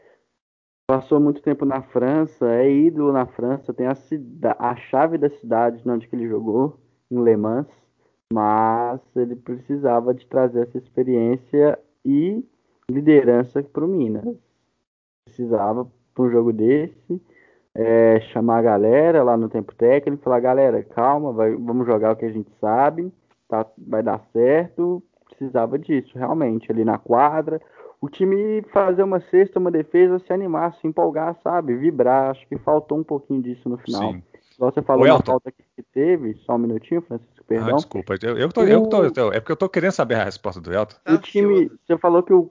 passou muito tempo na França, é ídolo na França, tem a, a chave da cidade onde que ele jogou, em Le Mans mas ele precisava de trazer essa experiência e liderança para o Minas. Precisava para um jogo desse é, chamar a galera lá no tempo técnico, falar galera, calma, vai, vamos jogar o que a gente sabe, tá, vai dar certo. Precisava disso, realmente, ali na quadra. O time fazer uma cesta, uma defesa, se animar, se empolgar, sabe? Vibrar. Acho que faltou um pouquinho disso no final. Sim. Você falou da falta que teve, só um minutinho, Francisco. Ah, perdão. Ah, desculpa, eu, eu, tô, eu tô, é porque eu tô querendo saber a resposta do Elton. O time, você falou que o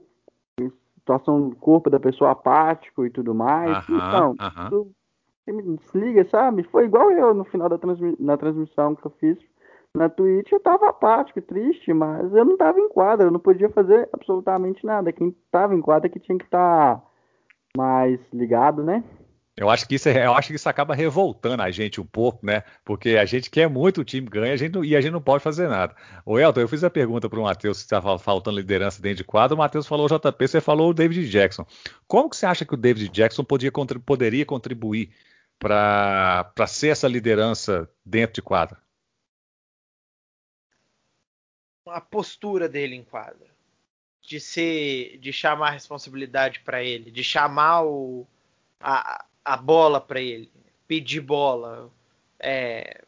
situação do corpo da pessoa apático e tudo mais. Aham, então, aham. Me desliga, sabe? Foi igual eu no final da transmi na transmissão que eu fiz na Twitch, eu tava apático, triste, mas eu não tava em quadra, eu não podia fazer absolutamente nada. Quem tava em quadra é que tinha que estar tá mais ligado, né? Eu acho que isso é, eu acho que isso acaba revoltando a gente um pouco, né? Porque a gente quer muito o time ganha a gente não, e a gente não pode fazer nada. O Elton, eu fiz a pergunta para o Matheus se estava faltando liderança dentro de quadro. O Matheus falou o JP, você falou o David Jackson. Como que você acha que o David Jackson podia, poderia contribuir para ser essa liderança dentro de quadra? A postura dele em quadra, de ser, de chamar a responsabilidade para ele, de chamar o a, a bola para ele, pedir bola. É...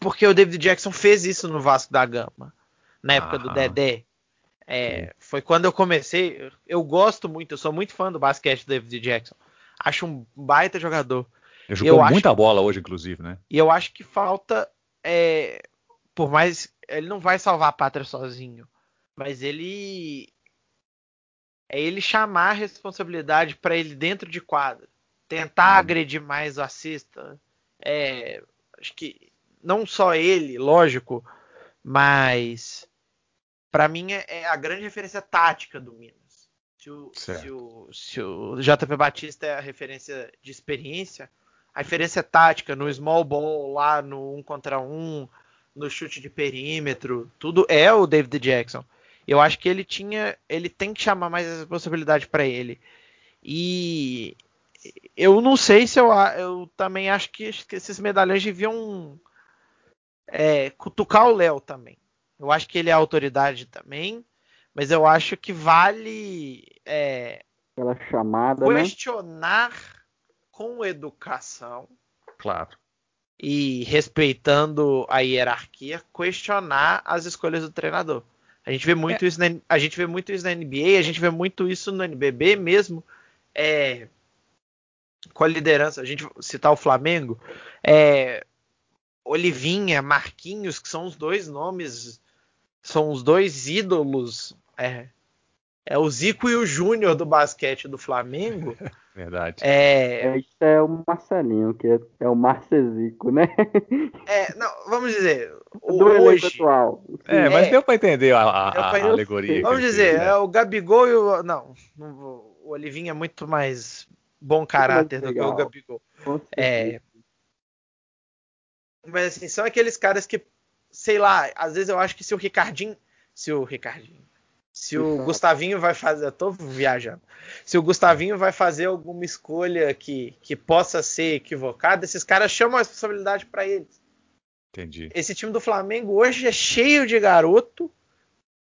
Porque o David Jackson fez isso no Vasco da Gama, na época Aham. do Dedé. É, foi quando eu comecei. Eu gosto muito, eu sou muito fã do basquete do David Jackson. Acho um baita jogador. Ele jogou Eu muita acho- bola hoje, inclusive, né? E eu acho que falta. é, por mais. Ele não vai salvar a pátria sozinho. Mas ele. É ele chamar a responsabilidade para ele dentro de quadra. Tentar Uhum. agredir mais o assista. É, acho que não só ele, lógico, mas para mim é, é a grande referência tática do Minas. Se o, se o- se o JP Batista é a referência de experiência, a referência tática no small ball, lá no um contra um, no chute de perímetro, tudo é o David Jackson. Eu acho que ele tinha, ele tem que chamar mais essa possibilidade para ele. E eu não sei se eu, eu também acho que, que esses medalhões deviam é, cutucar o Léo também. Eu acho que ele é autoridade também, mas eu acho que vale é, Aquela chamada, né? questionar com educação Claro. e respeitando a hierarquia, questionar as escolhas do treinador. A gente vê muito isso na, a gente vê muito isso na NBA, a gente vê muito isso no NBB mesmo, é, com a liderança. A gente citar o Flamengo, é, Olivinha, Marquinhos, que são os dois nomes, são os dois ídolos. É, é o Zico e o Júnior do basquete do Flamengo. (laughs) Verdade. É, É, isso é o Marcelinho, que é, é o Marcezico, né? é, não, vamos dizer, Do elenco hoje, atual. É, mas É. deu pra entender a, a- a- pra- a alegoria. que Vamos dizer, fez, né? é o Gabigol e o. Não, não vou- o Olivinho é muito mais bom caráter do que o. Gabigol. É, mas assim, são aqueles caras que, sei lá, às vezes eu acho que se o Ricardinho. Se o Ricardinho. Se o Exato. Gustavinho vai fazer. Eu tô viajando. Se o Gustavinho vai fazer alguma escolha que, que possa ser equivocada, esses caras chamam a responsabilidade para eles. Entendi. Esse time do Flamengo hoje é cheio de garoto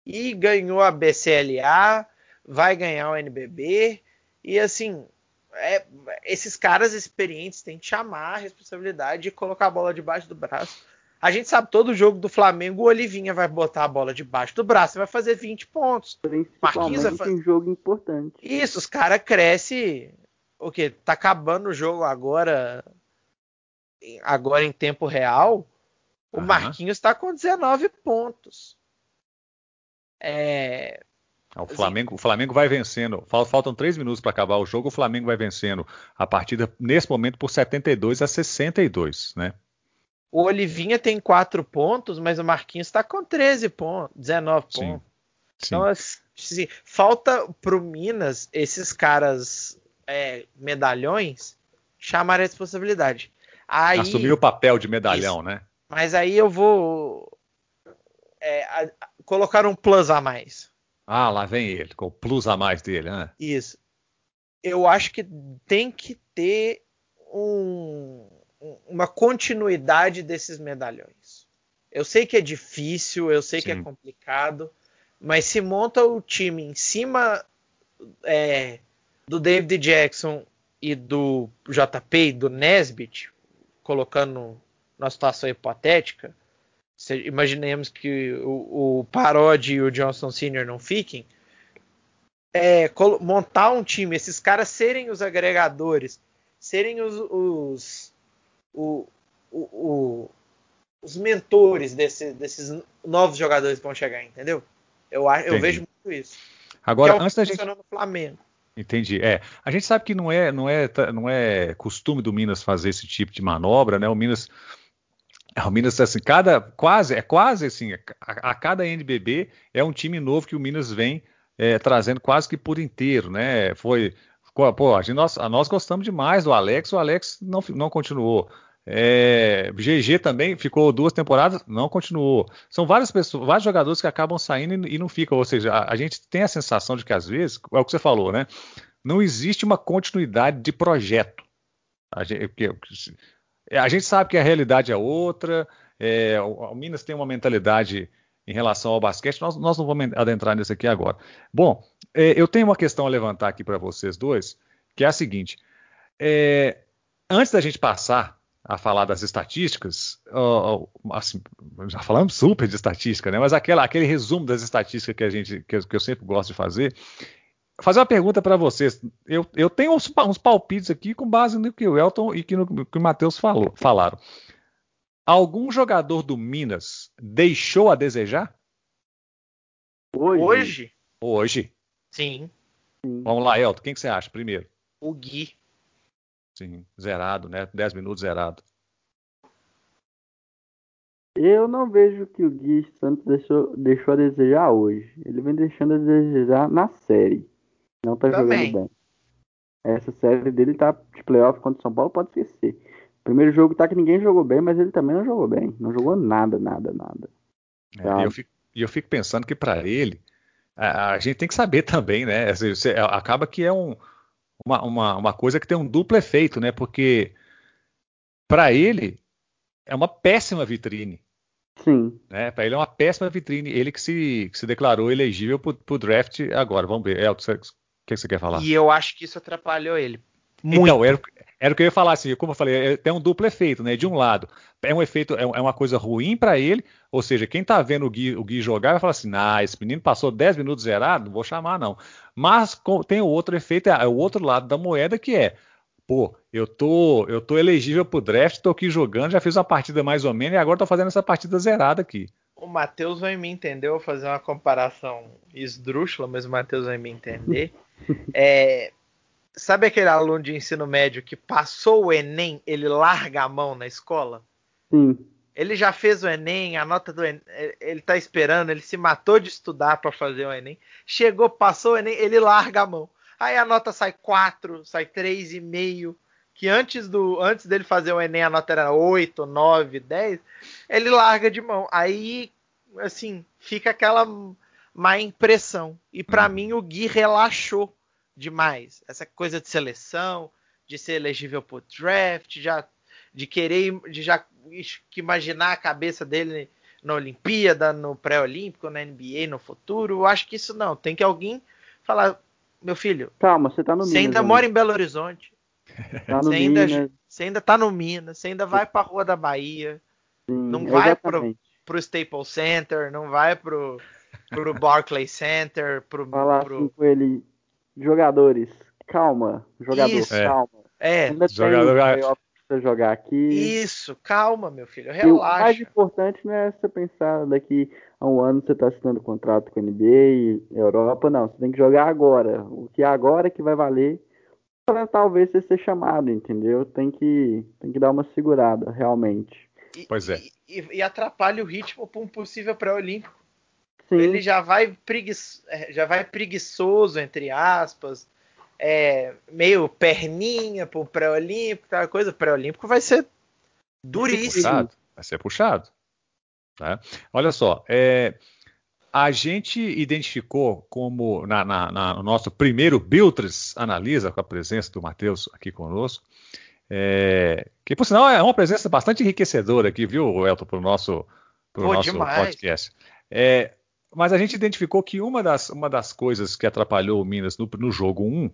e ganhou a BCLA, vai ganhar o NBB e assim, é- esses caras experientes têm que chamar a responsabilidade e colocar a bola debaixo do braço. A gente sabe todo jogo do Flamengo, o Olivinha vai botar a bola debaixo do braço e vai fazer 20 pontos. Marquinhos vai Principalmente fa- em jogo importante. Isso, os caras crescem. O que? Tá acabando o jogo agora. Agora em tempo real. O Aham. Marquinhos tá com 19 pontos. É, Ah, O Flamengo, o Flamengo vai vencendo. Fal- Faltam três minutos para acabar o jogo. O Flamengo vai vencendo a partida nesse momento por 72 a 62, né? O Olivinha tem 4 pontos, mas o Marquinhos tá com 13 pontos, 19 Sim, pontos. Então, assim, falta pro Minas esses caras é, medalhões chamar a responsabilidade. Aí, Assumir o papel de medalhão, né? Mas aí eu vou é, a- colocar um plus a mais. Ah, lá vem ele, com o plus a mais dele, né? Isso. Eu acho que tem que ter um- uma continuidade desses medalhões. Eu sei que é difícil, eu sei que é Sim. complicado, mas se monta o time em cima é, do David Jackson e do JP e do Nesbitt, colocando numa situação hipotética, se- imaginemos que o, o Parodi e o Johnson Sr. não fiquem, é, montar um time, esses caras serem os agregadores, serem os, os, o- o- o- os mentores desse- desses novos jogadores que vão chegar, entendeu? Eu, eu vejo muito isso. Agora, que é antes que da gente. no Flamengo. Entendi. É, a gente sabe que não é, não é, não é costume do Minas fazer esse tipo de manobra, né? O Minas, o Minas assim, cada quase é quase assim, a, a cada NBB é um time novo que o Minas vem é, trazendo quase que por inteiro, né? Foi, pô, a gente, nós, nós gostamos demais do Alex, o Alex não, não continuou. É, GG também ficou duas temporadas, não continuou. São várias pessoas, vários jogadores que acabam saindo e, não ficam. Ou seja, a, a gente tem a sensação de que às vezes, é o que você falou, né? Não existe uma continuidade de projeto. A gente, porque- a gente sabe que a realidade é outra. é, o, o Minas tem uma mentalidade em relação ao basquete. Nós, nós não vamos adentrar nisso aqui agora. Bom, é, eu tenho uma questão a levantar aqui para vocês dois, que é a seguinte: é, antes da gente passar a falar das estatísticas, uh, assim, já falamos super de estatística, né? Mas aquela, aquele resumo das estatísticas que a gente, que eu, que eu sempre gosto de fazer, fazer uma pergunta para vocês. Eu, eu tenho uns, uns, palpites aqui com base no que o Elton e que no que o Matheus falou, falaram. Algum jogador do Minas deixou a desejar? Hoje? Hoje? Hoje. Sim. Vamos lá, Elton. Quem que você acha primeiro? O Gui. Sim, zerado, né? 10 minutos zerado. Eu não vejo que o Gui Santos deixou, deixou a desejar hoje. Ele vem deixando a desejar na série. Não tá Também. jogando bem. Essa série dele tá de playoff contra o São Paulo, pode esquecer. Primeiro jogo tá que ninguém jogou bem, mas ele também não jogou bem. Não jogou nada, nada, nada. É, e eu fico, eu fico pensando que para ele, a, a, gente tem que saber (laughs) também, né? Você, acaba que é um, uma, uma, uma coisa que tem um duplo efeito, né? Porque para ele é uma péssima vitrine. Sim. Né? Para ele é uma péssima vitrine. Ele que se, que se declarou elegível para o draft agora. Vamos ver. Elton, o que você quer falar? E eu acho que isso atrapalhou ele. Muito. Então, era, era o que eu ia falar assim, como eu falei, é, tem um duplo efeito, né? De um lado, é um efeito, é, é uma coisa ruim para ele, ou seja, quem tá vendo o Gui, o Gui jogar vai falar assim, ah, esse menino passou 10 minutos zerado, não vou chamar não. Mas com, tem o outro efeito, é, é, o outro lado da moeda que é, pô, eu tô, eu tô elegível pro draft, tô aqui jogando, já fiz uma partida mais ou menos e agora tô fazendo essa partida zerada aqui. O Matheus vai me entender, eu vou fazer uma comparação esdrúxula, mas o Matheus vai me entender. (laughs) é, Sabe aquele aluno de ensino médio que passou o Enem, ele larga a mão na escola? Sim. Ele já fez o Enem, a nota do Enem, ele tá esperando, ele se matou de estudar para fazer o Enem. Chegou, passou o Enem, ele larga a mão. Aí a nota sai 4, sai 3,5. Que antes, do, antes dele fazer o Enem a nota era 8, 9, 10. Ele larga de mão. Aí, assim, fica aquela má impressão. E para hum. mim o Gui relaxou demais. Essa coisa de seleção, de ser elegível para draft, já, de querer, de já imaginar a cabeça dele na Olimpíada, no pré-olímpico, na NBA, no futuro. Eu acho que isso não. Tem que alguém falar, meu filho. Calma, você tá no Minas. Você ainda mora em Belo Horizonte. (laughs) Tá no você, ainda, Minas. você ainda tá no Minas. Você ainda vai pra Rua da Bahia. Sim, não vai pro, pro Staples Center, não vai pro, pro Barclays Center, pro. Falar pro... Assim com ele jogadores, calma, jogador, Isso. calma. É, Ainda jogador tem jogar aqui. Isso, calma, meu filho, relaxa. E o mais importante não é você pensar daqui a um ano você está assinando contrato com a NBA e Europa, não. Você tem que jogar agora. O que é agora que vai valer para talvez você ser chamado, entendeu? Tem que, tem que dar uma segurada, realmente. E, pois é. E, e, atrapalha o ritmo para um possível pré-olímpico. Ele já vai, preguiçoso, é, já vai preguiçoso, entre aspas, é, meio perninha pro pré-olímpico, tal coisa. O pré-olímpico vai ser duríssimo. Vai ser puxado. Vai ser puxado. Né? Olha só, é, a gente identificou como na, na, na, no nosso primeiro Biltres Analisa, com a presença do Matheus aqui conosco, é, que por sinal é uma presença bastante enriquecedora aqui, viu, Elton, para o nosso, pro nosso podcast. É, mas a gente identificou que uma das, uma das coisas que atrapalhou o Minas no, no jogo 1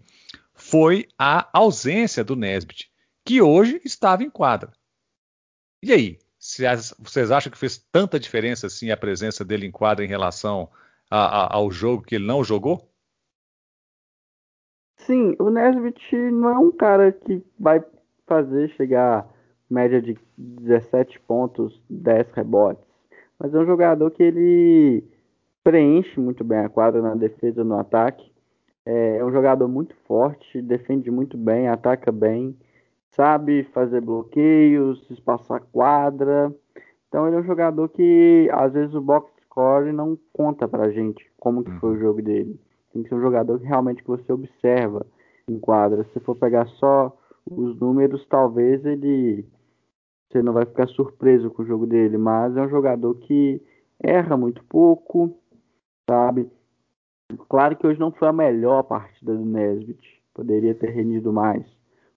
foi a ausência do Nesbit, que hoje estava em quadra. E aí, vocês acham que fez tanta diferença assim a presença dele em quadra em relação a, a, ao jogo que ele não jogou? Sim, o Nesbit não é um cara que vai fazer chegar média de 17 pontos, 10 rebotes, mas é um jogador que ele preenche muito bem a quadra na defesa e no ataque. É, é um jogador muito forte, defende muito bem, ataca bem, sabe fazer bloqueios, espaçar quadra. Então ele é um jogador que às vezes o box score não conta pra gente como que foi o uhum. jogo dele. Tem que ser um jogador que realmente que você observa em quadra. Se for pegar só os números, talvez ele você não vai ficar surpreso com o jogo dele, mas é um jogador que erra muito pouco, sabe? Claro que hoje não foi a melhor partida do Nesbitt, poderia ter rendido mais.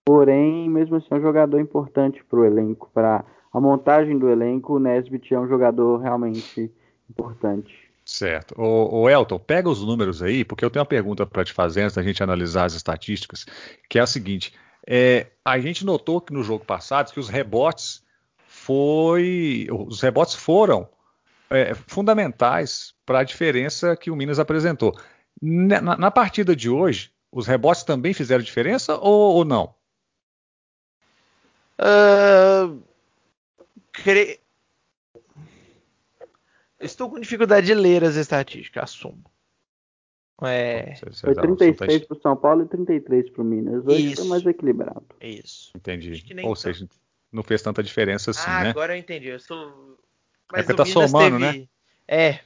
Porém, mesmo assim, é um jogador importante para o elenco, para a montagem do elenco. O Nesbitt é um jogador realmente importante. Certo. O, o, Elton, pega os números aí, porque eu tenho uma pergunta para te fazer antes da gente analisar as estatísticas, que é a seguinte: É, a gente notou que no jogo passado que os rebotes foi, os rebotes foram é, fundamentais para a diferença que o Minas apresentou. Na, na, partida de hoje, os rebotes também fizeram diferença ou, ou não? Uh, cre... Estou com dificuldade de ler as estatísticas, assumo. É... Foi 36 para o São Paulo e 33 para o Minas. Hoje Isso. foi mais equilibrado. Isso. Entendi. Ou seja, não fez tanta diferença assim, ah, né? agora eu entendi. Eu sou... Mas é porque tá somando, teve... né? É.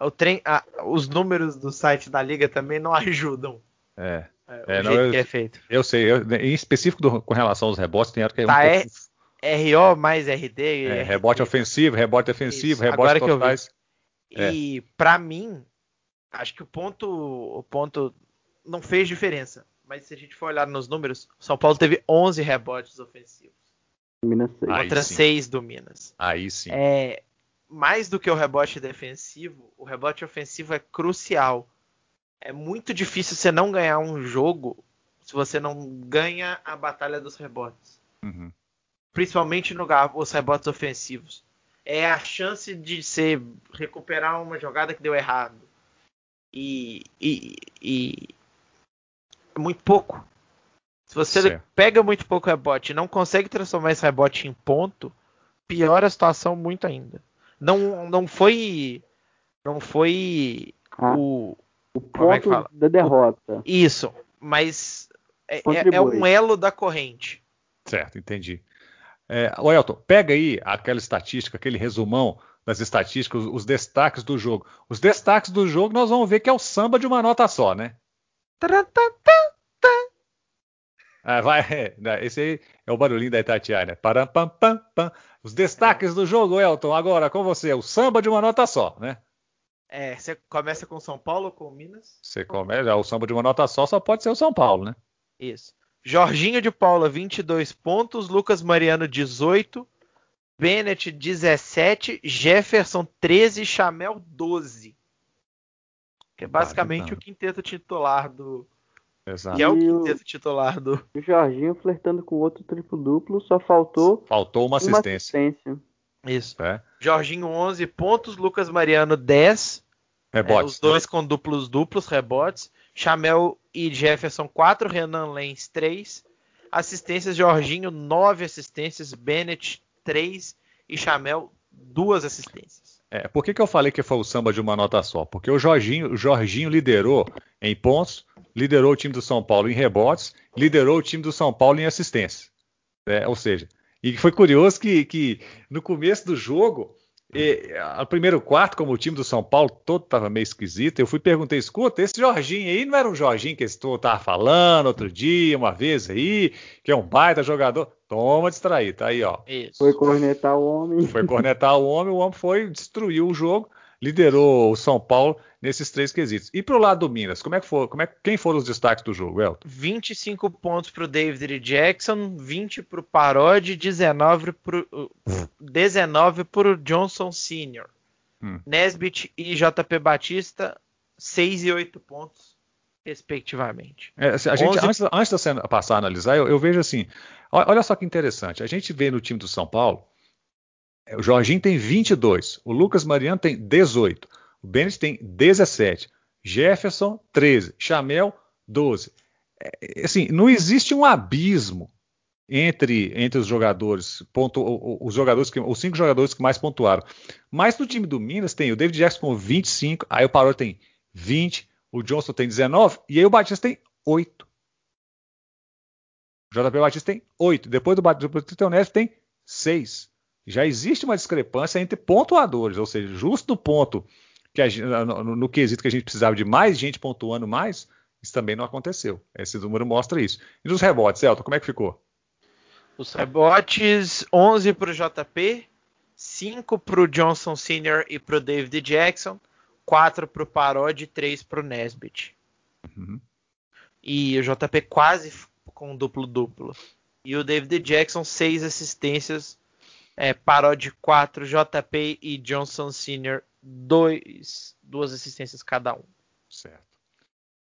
O trem... Ah, os números do site da Liga também não (laughs) ajudam. É. é, é não, eu, é feito. Eu sei. Eu, em específico do, com relação aos rebotes, tem hora que é tá, um é... pouco... RO mais RD. É, rebote ofensivo, rebote defensivo, Isso. rebote Agora totais. Que eu vi. E é. para mim, acho que o ponto, o ponto não fez diferença. Mas se a gente for olhar nos números, São Paulo teve 11 rebotes ofensivos. Minas 6. Contra 6 do Minas. Aí sim. É, mais do que o rebote defensivo, o rebote ofensivo é crucial. É muito difícil você não ganhar um jogo se você não ganha a batalha dos rebotes. Uhum principalmente no os rebotes ofensivos. É a chance de você recuperar uma jogada que deu errado. E, e, e muito pouco. Se você certo. pega muito pouco rebote e não consegue transformar esse rebote em ponto, piora a situação muito ainda. Não, não foi. Não foi ah, o. O é ponto é da derrota. O, isso, mas é, é, é, um elo da corrente. Certo, entendi. É, o Elton, pega aí aquela estatística, aquele resumão das estatísticas, os, os, destaques do jogo. Os destaques do jogo nós vamos ver que é o samba de uma nota só, né? Ah, vai, (laughs) né, esse aí é o barulhinho da Itatiaia, né? Param, pam, pam, pam. Os destaques do jogo, Elton, agora com você, o samba de uma nota só, né? É, você começa com São Paulo ou com Minas? Você começa, o samba de uma nota só só pode ser o São Paulo, né? Isso. Jorginho de Paula, 22 pontos. Lucas Mariano, 18. Bennett, 17. Jefferson, 13. Chamel, 12. Que é basicamente o quinteto titular do. Exato. Que é o quinteto titular do. O Jorginho flertando com outro triplo-duplo, só faltou. Faltou uma assistência. Uma assistência. Isso. É. Jorginho, 11 pontos. Lucas Mariano, 10. Rebotes. É, os dois com duplos duplos, rebotes. Chamel e Jefferson 4, Renan Lenz 3. Assistências, Jorginho 9 assistências, Bennett 3 e Chamel 2 assistências. É, por que, que eu falei que foi o samba de uma nota só? Porque o Jorginho, o Jorginho liderou em pontos, liderou o time do São Paulo em rebotes, liderou o time do São Paulo em assistência. É, ou seja, e foi curioso que, que no começo do jogo e, o primeiro quarto, como o time do São Paulo todo estava meio esquisito, eu fui e perguntei: escuta, esse Jorginho aí não era um Jorginho que tu estava falando outro dia, uma vez aí, que é um baita jogador? Toma distraído, tá aí, ó. Isso. Foi cornetar o homem. Foi cornetar o homem, o homem foi, destruiu o jogo liderou o São Paulo nesses três quesitos. E pro lado do Minas, como é que foi? Como é, quem foram os destaques do jogo, Elton? 25 pontos pro David Jackson, 20 pro Parodi, 19 pro, uh, 19 pro Johnson Sr. Hum. Nesbitt e JP Batista, 6 e 8 pontos, respectivamente. É, assim, a gente, 11... antes, antes de passar a analisar, eu, eu vejo assim, olha só que interessante, a gente vê no time do São Paulo o Jorginho tem 22, o Lucas Mariano tem 18, o Bennett tem 17, Jefferson 13, Chamel 12. É, assim, não existe um abismo entre, entre os jogadores, os jogadores que, os cinco jogadores que mais pontuaram. Mas no time do Minas tem o David Jackson com 25, aí o Parol tem 20, o Johnson tem 19 e aí o Batista tem 8. O JP Batista tem 8. Depois do Batista, tem 6 já existe uma discrepância entre pontuadores, ou seja, justo no ponto que no, no, quesito que a gente precisava de mais gente pontuando mais, isso também não aconteceu. Esse número mostra isso. E nos rebotes, Elton, como é que ficou? Os rebotes, 11 para o JP, 5 para o Johnson Sr. e para o David Jackson, 4 para o Parodi e 3 para o Nesbitt. Uhum. E o JP quase com duplo-duplo. E o David Jackson, 6 assistências é, Parod 4, JP e Johnson Sr. Dois, duas assistências cada um. Certo.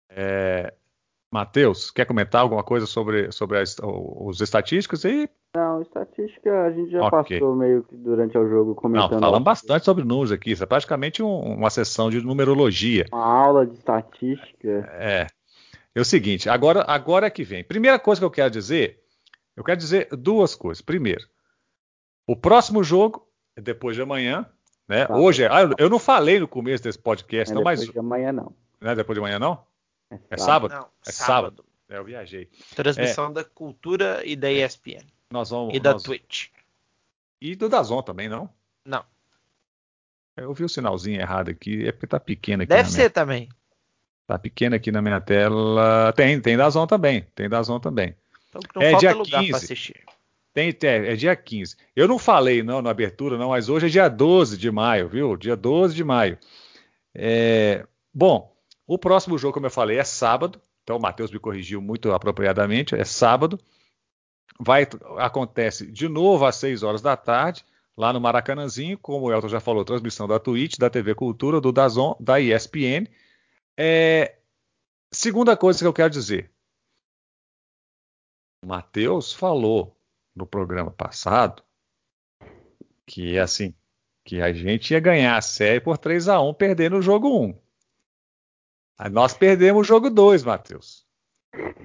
É, Matheus, quer comentar alguma coisa sobre, sobre as, os estatísticas aí? Não, estatística a gente já okay. passou meio que durante o jogo comentando. Não, falamos bastante sobre números aqui. Isso é praticamente um, uma sessão de numerologia. Uma aula de estatística. É. É o seguinte, agora, agora é que vem. Primeira coisa que eu quero dizer, eu quero dizer duas coisas. Primeiro, o próximo jogo é depois de amanhã, né? Tá. Hoje, é, ah, eu não falei no começo desse podcast, é não, mas depois de amanhã não. Não é depois de amanhã não? É, é sábado? Não, é sábado. sábado. É, eu viajei. Transmissão é. da Cultura e da ESPN. Nós vamos, e da nós... Twitch. E do Dazon também, não? Não. Eu vi o sinalzinho errado aqui, é porque tá pequeno aqui. Deve ser minha... também. Tá pequeno aqui na minha tela. Tem, tem Dazon também. Tem Dazon também. Então não é dia lugar 15. assistir. Tem, é, é dia 15. Eu não falei não na abertura, não, mas hoje é dia 12 de maio, viu? Dia 12 de maio. É... Bom, o próximo jogo, como eu falei, é sábado. Então o Matheus me corrigiu muito apropriadamente. É sábado. Vai, acontece de novo às 6 horas da tarde, lá no Maracanãzinho, como o Elton já falou, transmissão da Twitch, da TV Cultura, do Dazon, da ESPN. É... Segunda coisa que eu quero dizer. Matheus falou no programa passado que assim que a gente ia ganhar a série por 3 a 1 perdendo o jogo 1. Aí nós perdemos o jogo 2, Matheus.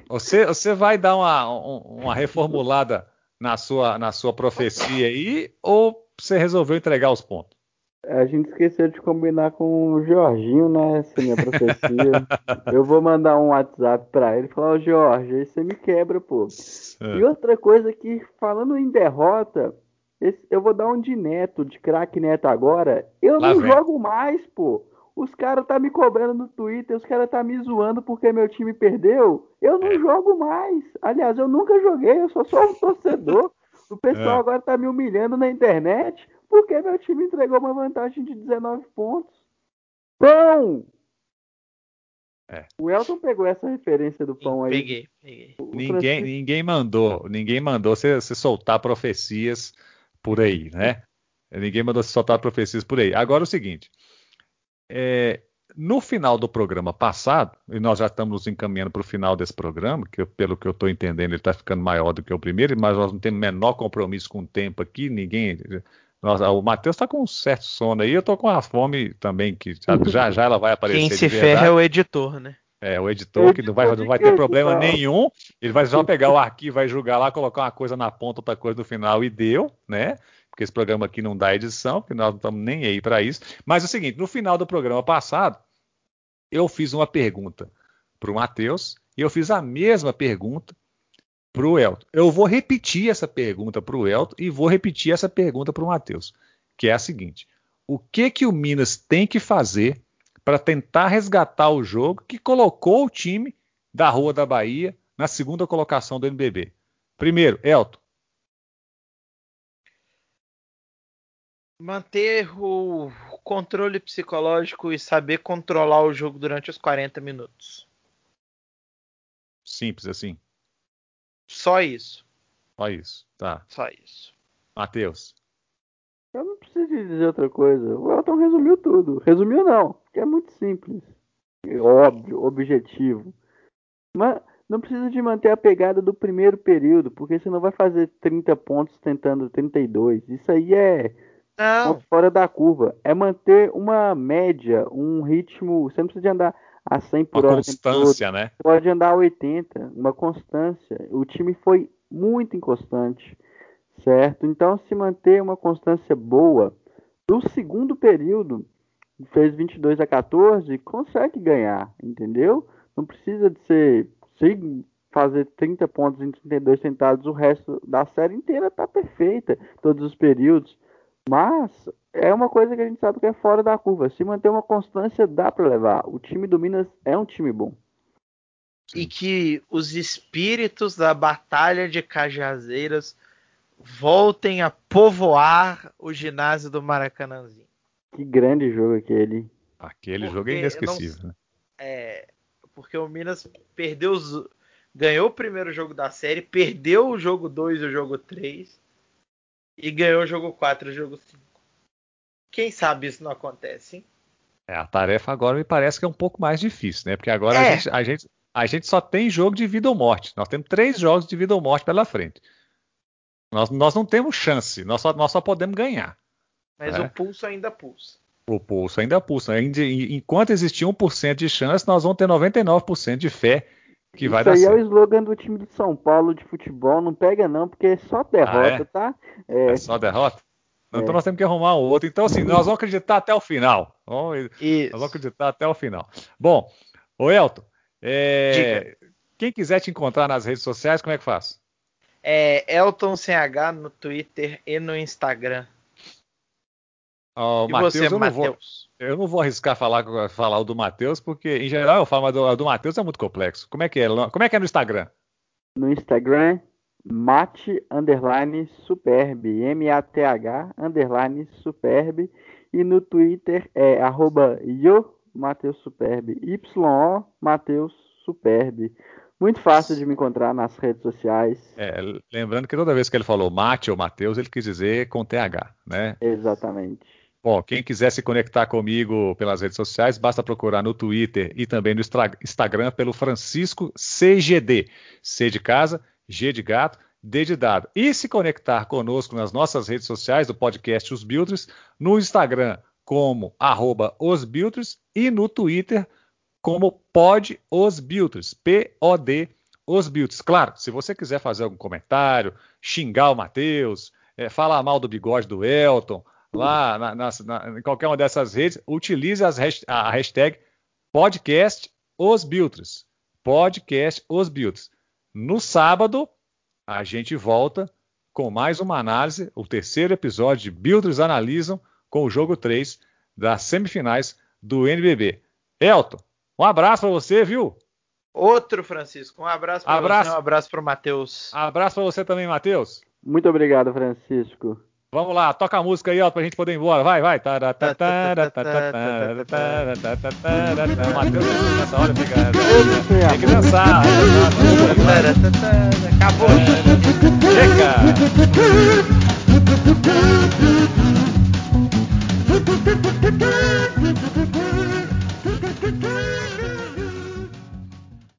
Você, você vai dar uma, uma reformulada na sua, na sua profecia aí ou você resolveu entregar os pontos? A gente esqueceu de combinar com o Jorginho, né? Essa minha profecia. (laughs) eu vou mandar um WhatsApp pra ele e falar, ô Jorge, aí você me quebra, pô. É. E outra coisa que, falando em derrota, esse, eu vou dar um de neto, de craque neto agora. Eu Lá não vem. jogo mais, pô. Os caras tá me cobrando no Twitter, os caras tá me zoando porque meu time perdeu. Eu não é. jogo mais. Aliás, eu nunca joguei, eu só sou um torcedor. (laughs) O pessoal é. agora tá me humilhando na internet. Porque meu time entregou uma vantagem de 19 pontos. Pão! É. O Elton pegou essa referência do pão aí. Peguei, peguei. ninguém, ninguém mandou, ninguém mandou você, você, soltar profecias por aí, né? Ninguém mandou você soltar profecias por aí. Agora é o seguinte, é, no final do programa passado, e nós já estamos nos encaminhando para o final desse programa, que eu, pelo que eu estou entendendo ele está ficando maior do que o primeiro, mas nós não temos menor compromisso com o tempo aqui, ninguém nossa, o Matheus tá com um certo sono aí, eu tô com a fome também, que já já ela vai aparecer. Quem se ferra é o editor, né? É, o editor que não vai, não vai ter problema nenhum. Ele vai só pegar o arquivo, vai julgar lá, colocar uma coisa na ponta, outra coisa no final e deu, né? Porque esse programa aqui não dá edição, porque nós não estamos nem aí para isso. Mas é o seguinte, no final do programa passado, eu fiz uma pergunta para o Matheus e eu fiz a mesma pergunta para o Elton. Eu vou repetir essa pergunta para o Elton e vou repetir essa pergunta para o Matheus, que é a seguinte: o que que o Minas tem que fazer para tentar resgatar o jogo que colocou o time da Rua da Bahia na segunda colocação do NBB? Primeiro, Elton. Manter o controle psicológico e saber controlar o jogo durante os 40 minutos. Simples assim. Só isso. Só isso, tá. Só isso. Matheus. Eu não preciso dizer outra coisa. O Elton resumiu tudo. Resumiu não, porque é muito simples. É óbvio, objetivo. Mas não precisa de manter a pegada do primeiro período, porque você não vai fazer 30 pontos tentando 32. Isso aí é não. fora da curva. É manter uma média, um ritmo. Você não precisa de andar a 100 por uma hora. constância, né? Pode andar a 80, uma constância. O time foi muito inconstante, certo? Então, se manter uma constância boa, no segundo período, fez 22 a 14, consegue ganhar, entendeu? Não precisa de ser. Se fazer 30 pontos em 32 tentados, o resto da série inteira tá perfeita, todos os períodos. Mas é uma coisa que a gente sabe que é fora da curva. Se manter uma constância, dá para levar. O time do Minas é um time bom. E que os espíritos da Batalha de Cajazeiras voltem a povoar o ginásio do Maracanãzinho. Que grande jogo aquele. Aquele porque jogo é inesquecível. Não, né? É, porque o Minas perdeu os, ganhou o primeiro jogo da série, perdeu o jogo 2 e o jogo 3 e ganhou o jogo 4 e o jogo 5. Quem sabe isso não acontece, hein? É, a tarefa agora me parece que é um pouco mais difícil, né? Porque agora é. a, gente, a, gente, a gente só tem jogo de vida ou morte. Nós temos três jogos de vida ou morte pela frente. Nós, nós não temos chance, nós só, nós só podemos ganhar. Mas é. o pulso ainda pulsa. O pulso ainda pulsa. Enquanto existir 1% de chance, nós vamos ter 99% de fé que Isso vai dar aí certo. é o slogan do time de São Paulo de futebol. Não pega não, porque é só derrota, Ah, é? tá? É só derrota? Então É. nós temos que arrumar um outro. Então, assim, nós vamos acreditar até o final. Vamos, nós Isso. vamos acreditar até o final. Bom, ô Elton, é, quem quiser te encontrar nas redes sociais, como é que faz? É Elton CH no Twitter e no Instagram. Ó, o e Matheus, você, eu, não vou, Matheus? eu não vou arriscar falar, falar o do Matheus, porque em geral eu falo, mas do, do Matheus é muito complexo. Como é que é? Como é que é no Instagram? No Instagram, mate underline superb, M-A-T-H underline superb. E no Twitter é arroba yo Mateus Superb, Y-O Mateus Superb. Muito fácil de me encontrar nas redes sociais. É, lembrando que toda vez que ele falou Mate ou Matheus, ele quis dizer com TH, né? Exatamente. Bom, quem quiser se conectar comigo pelas redes sociais, basta procurar no Twitter e também no Instagram pelo Francisco CGD. C de casa, G de gato, D de dado. E se conectar conosco nas nossas redes sociais do podcast Os Builders, no Instagram como arroba Os Builders e no Twitter como Pod Os Builders, P-O-D Os Builders. Claro, se você quiser fazer algum comentário, xingar o Matheus, eh, falar mal do bigode do Elton, lá na- nas- na- em qualquer uma dessas redes, utilize as hash- a hashtag podcast Os Builders. Podcast Os Builders. No sábado, a gente volta com mais uma análise, o terceiro episódio de Builders Analisam com o jogo 3 das semifinais do NBB. Elton, um abraço para você, viu? Outro, Francisco. Um abraço para Abraço. você, um abraço para o Matheus. Abraço para você também, Matheus. Muito obrigado, Francisco. Vamos lá, toca a música aí, ó, pra gente poder ir embora. Vai, vai. Matheus, nessa hora é fica. Tem que dançar. Acabou. Chega. (laughs)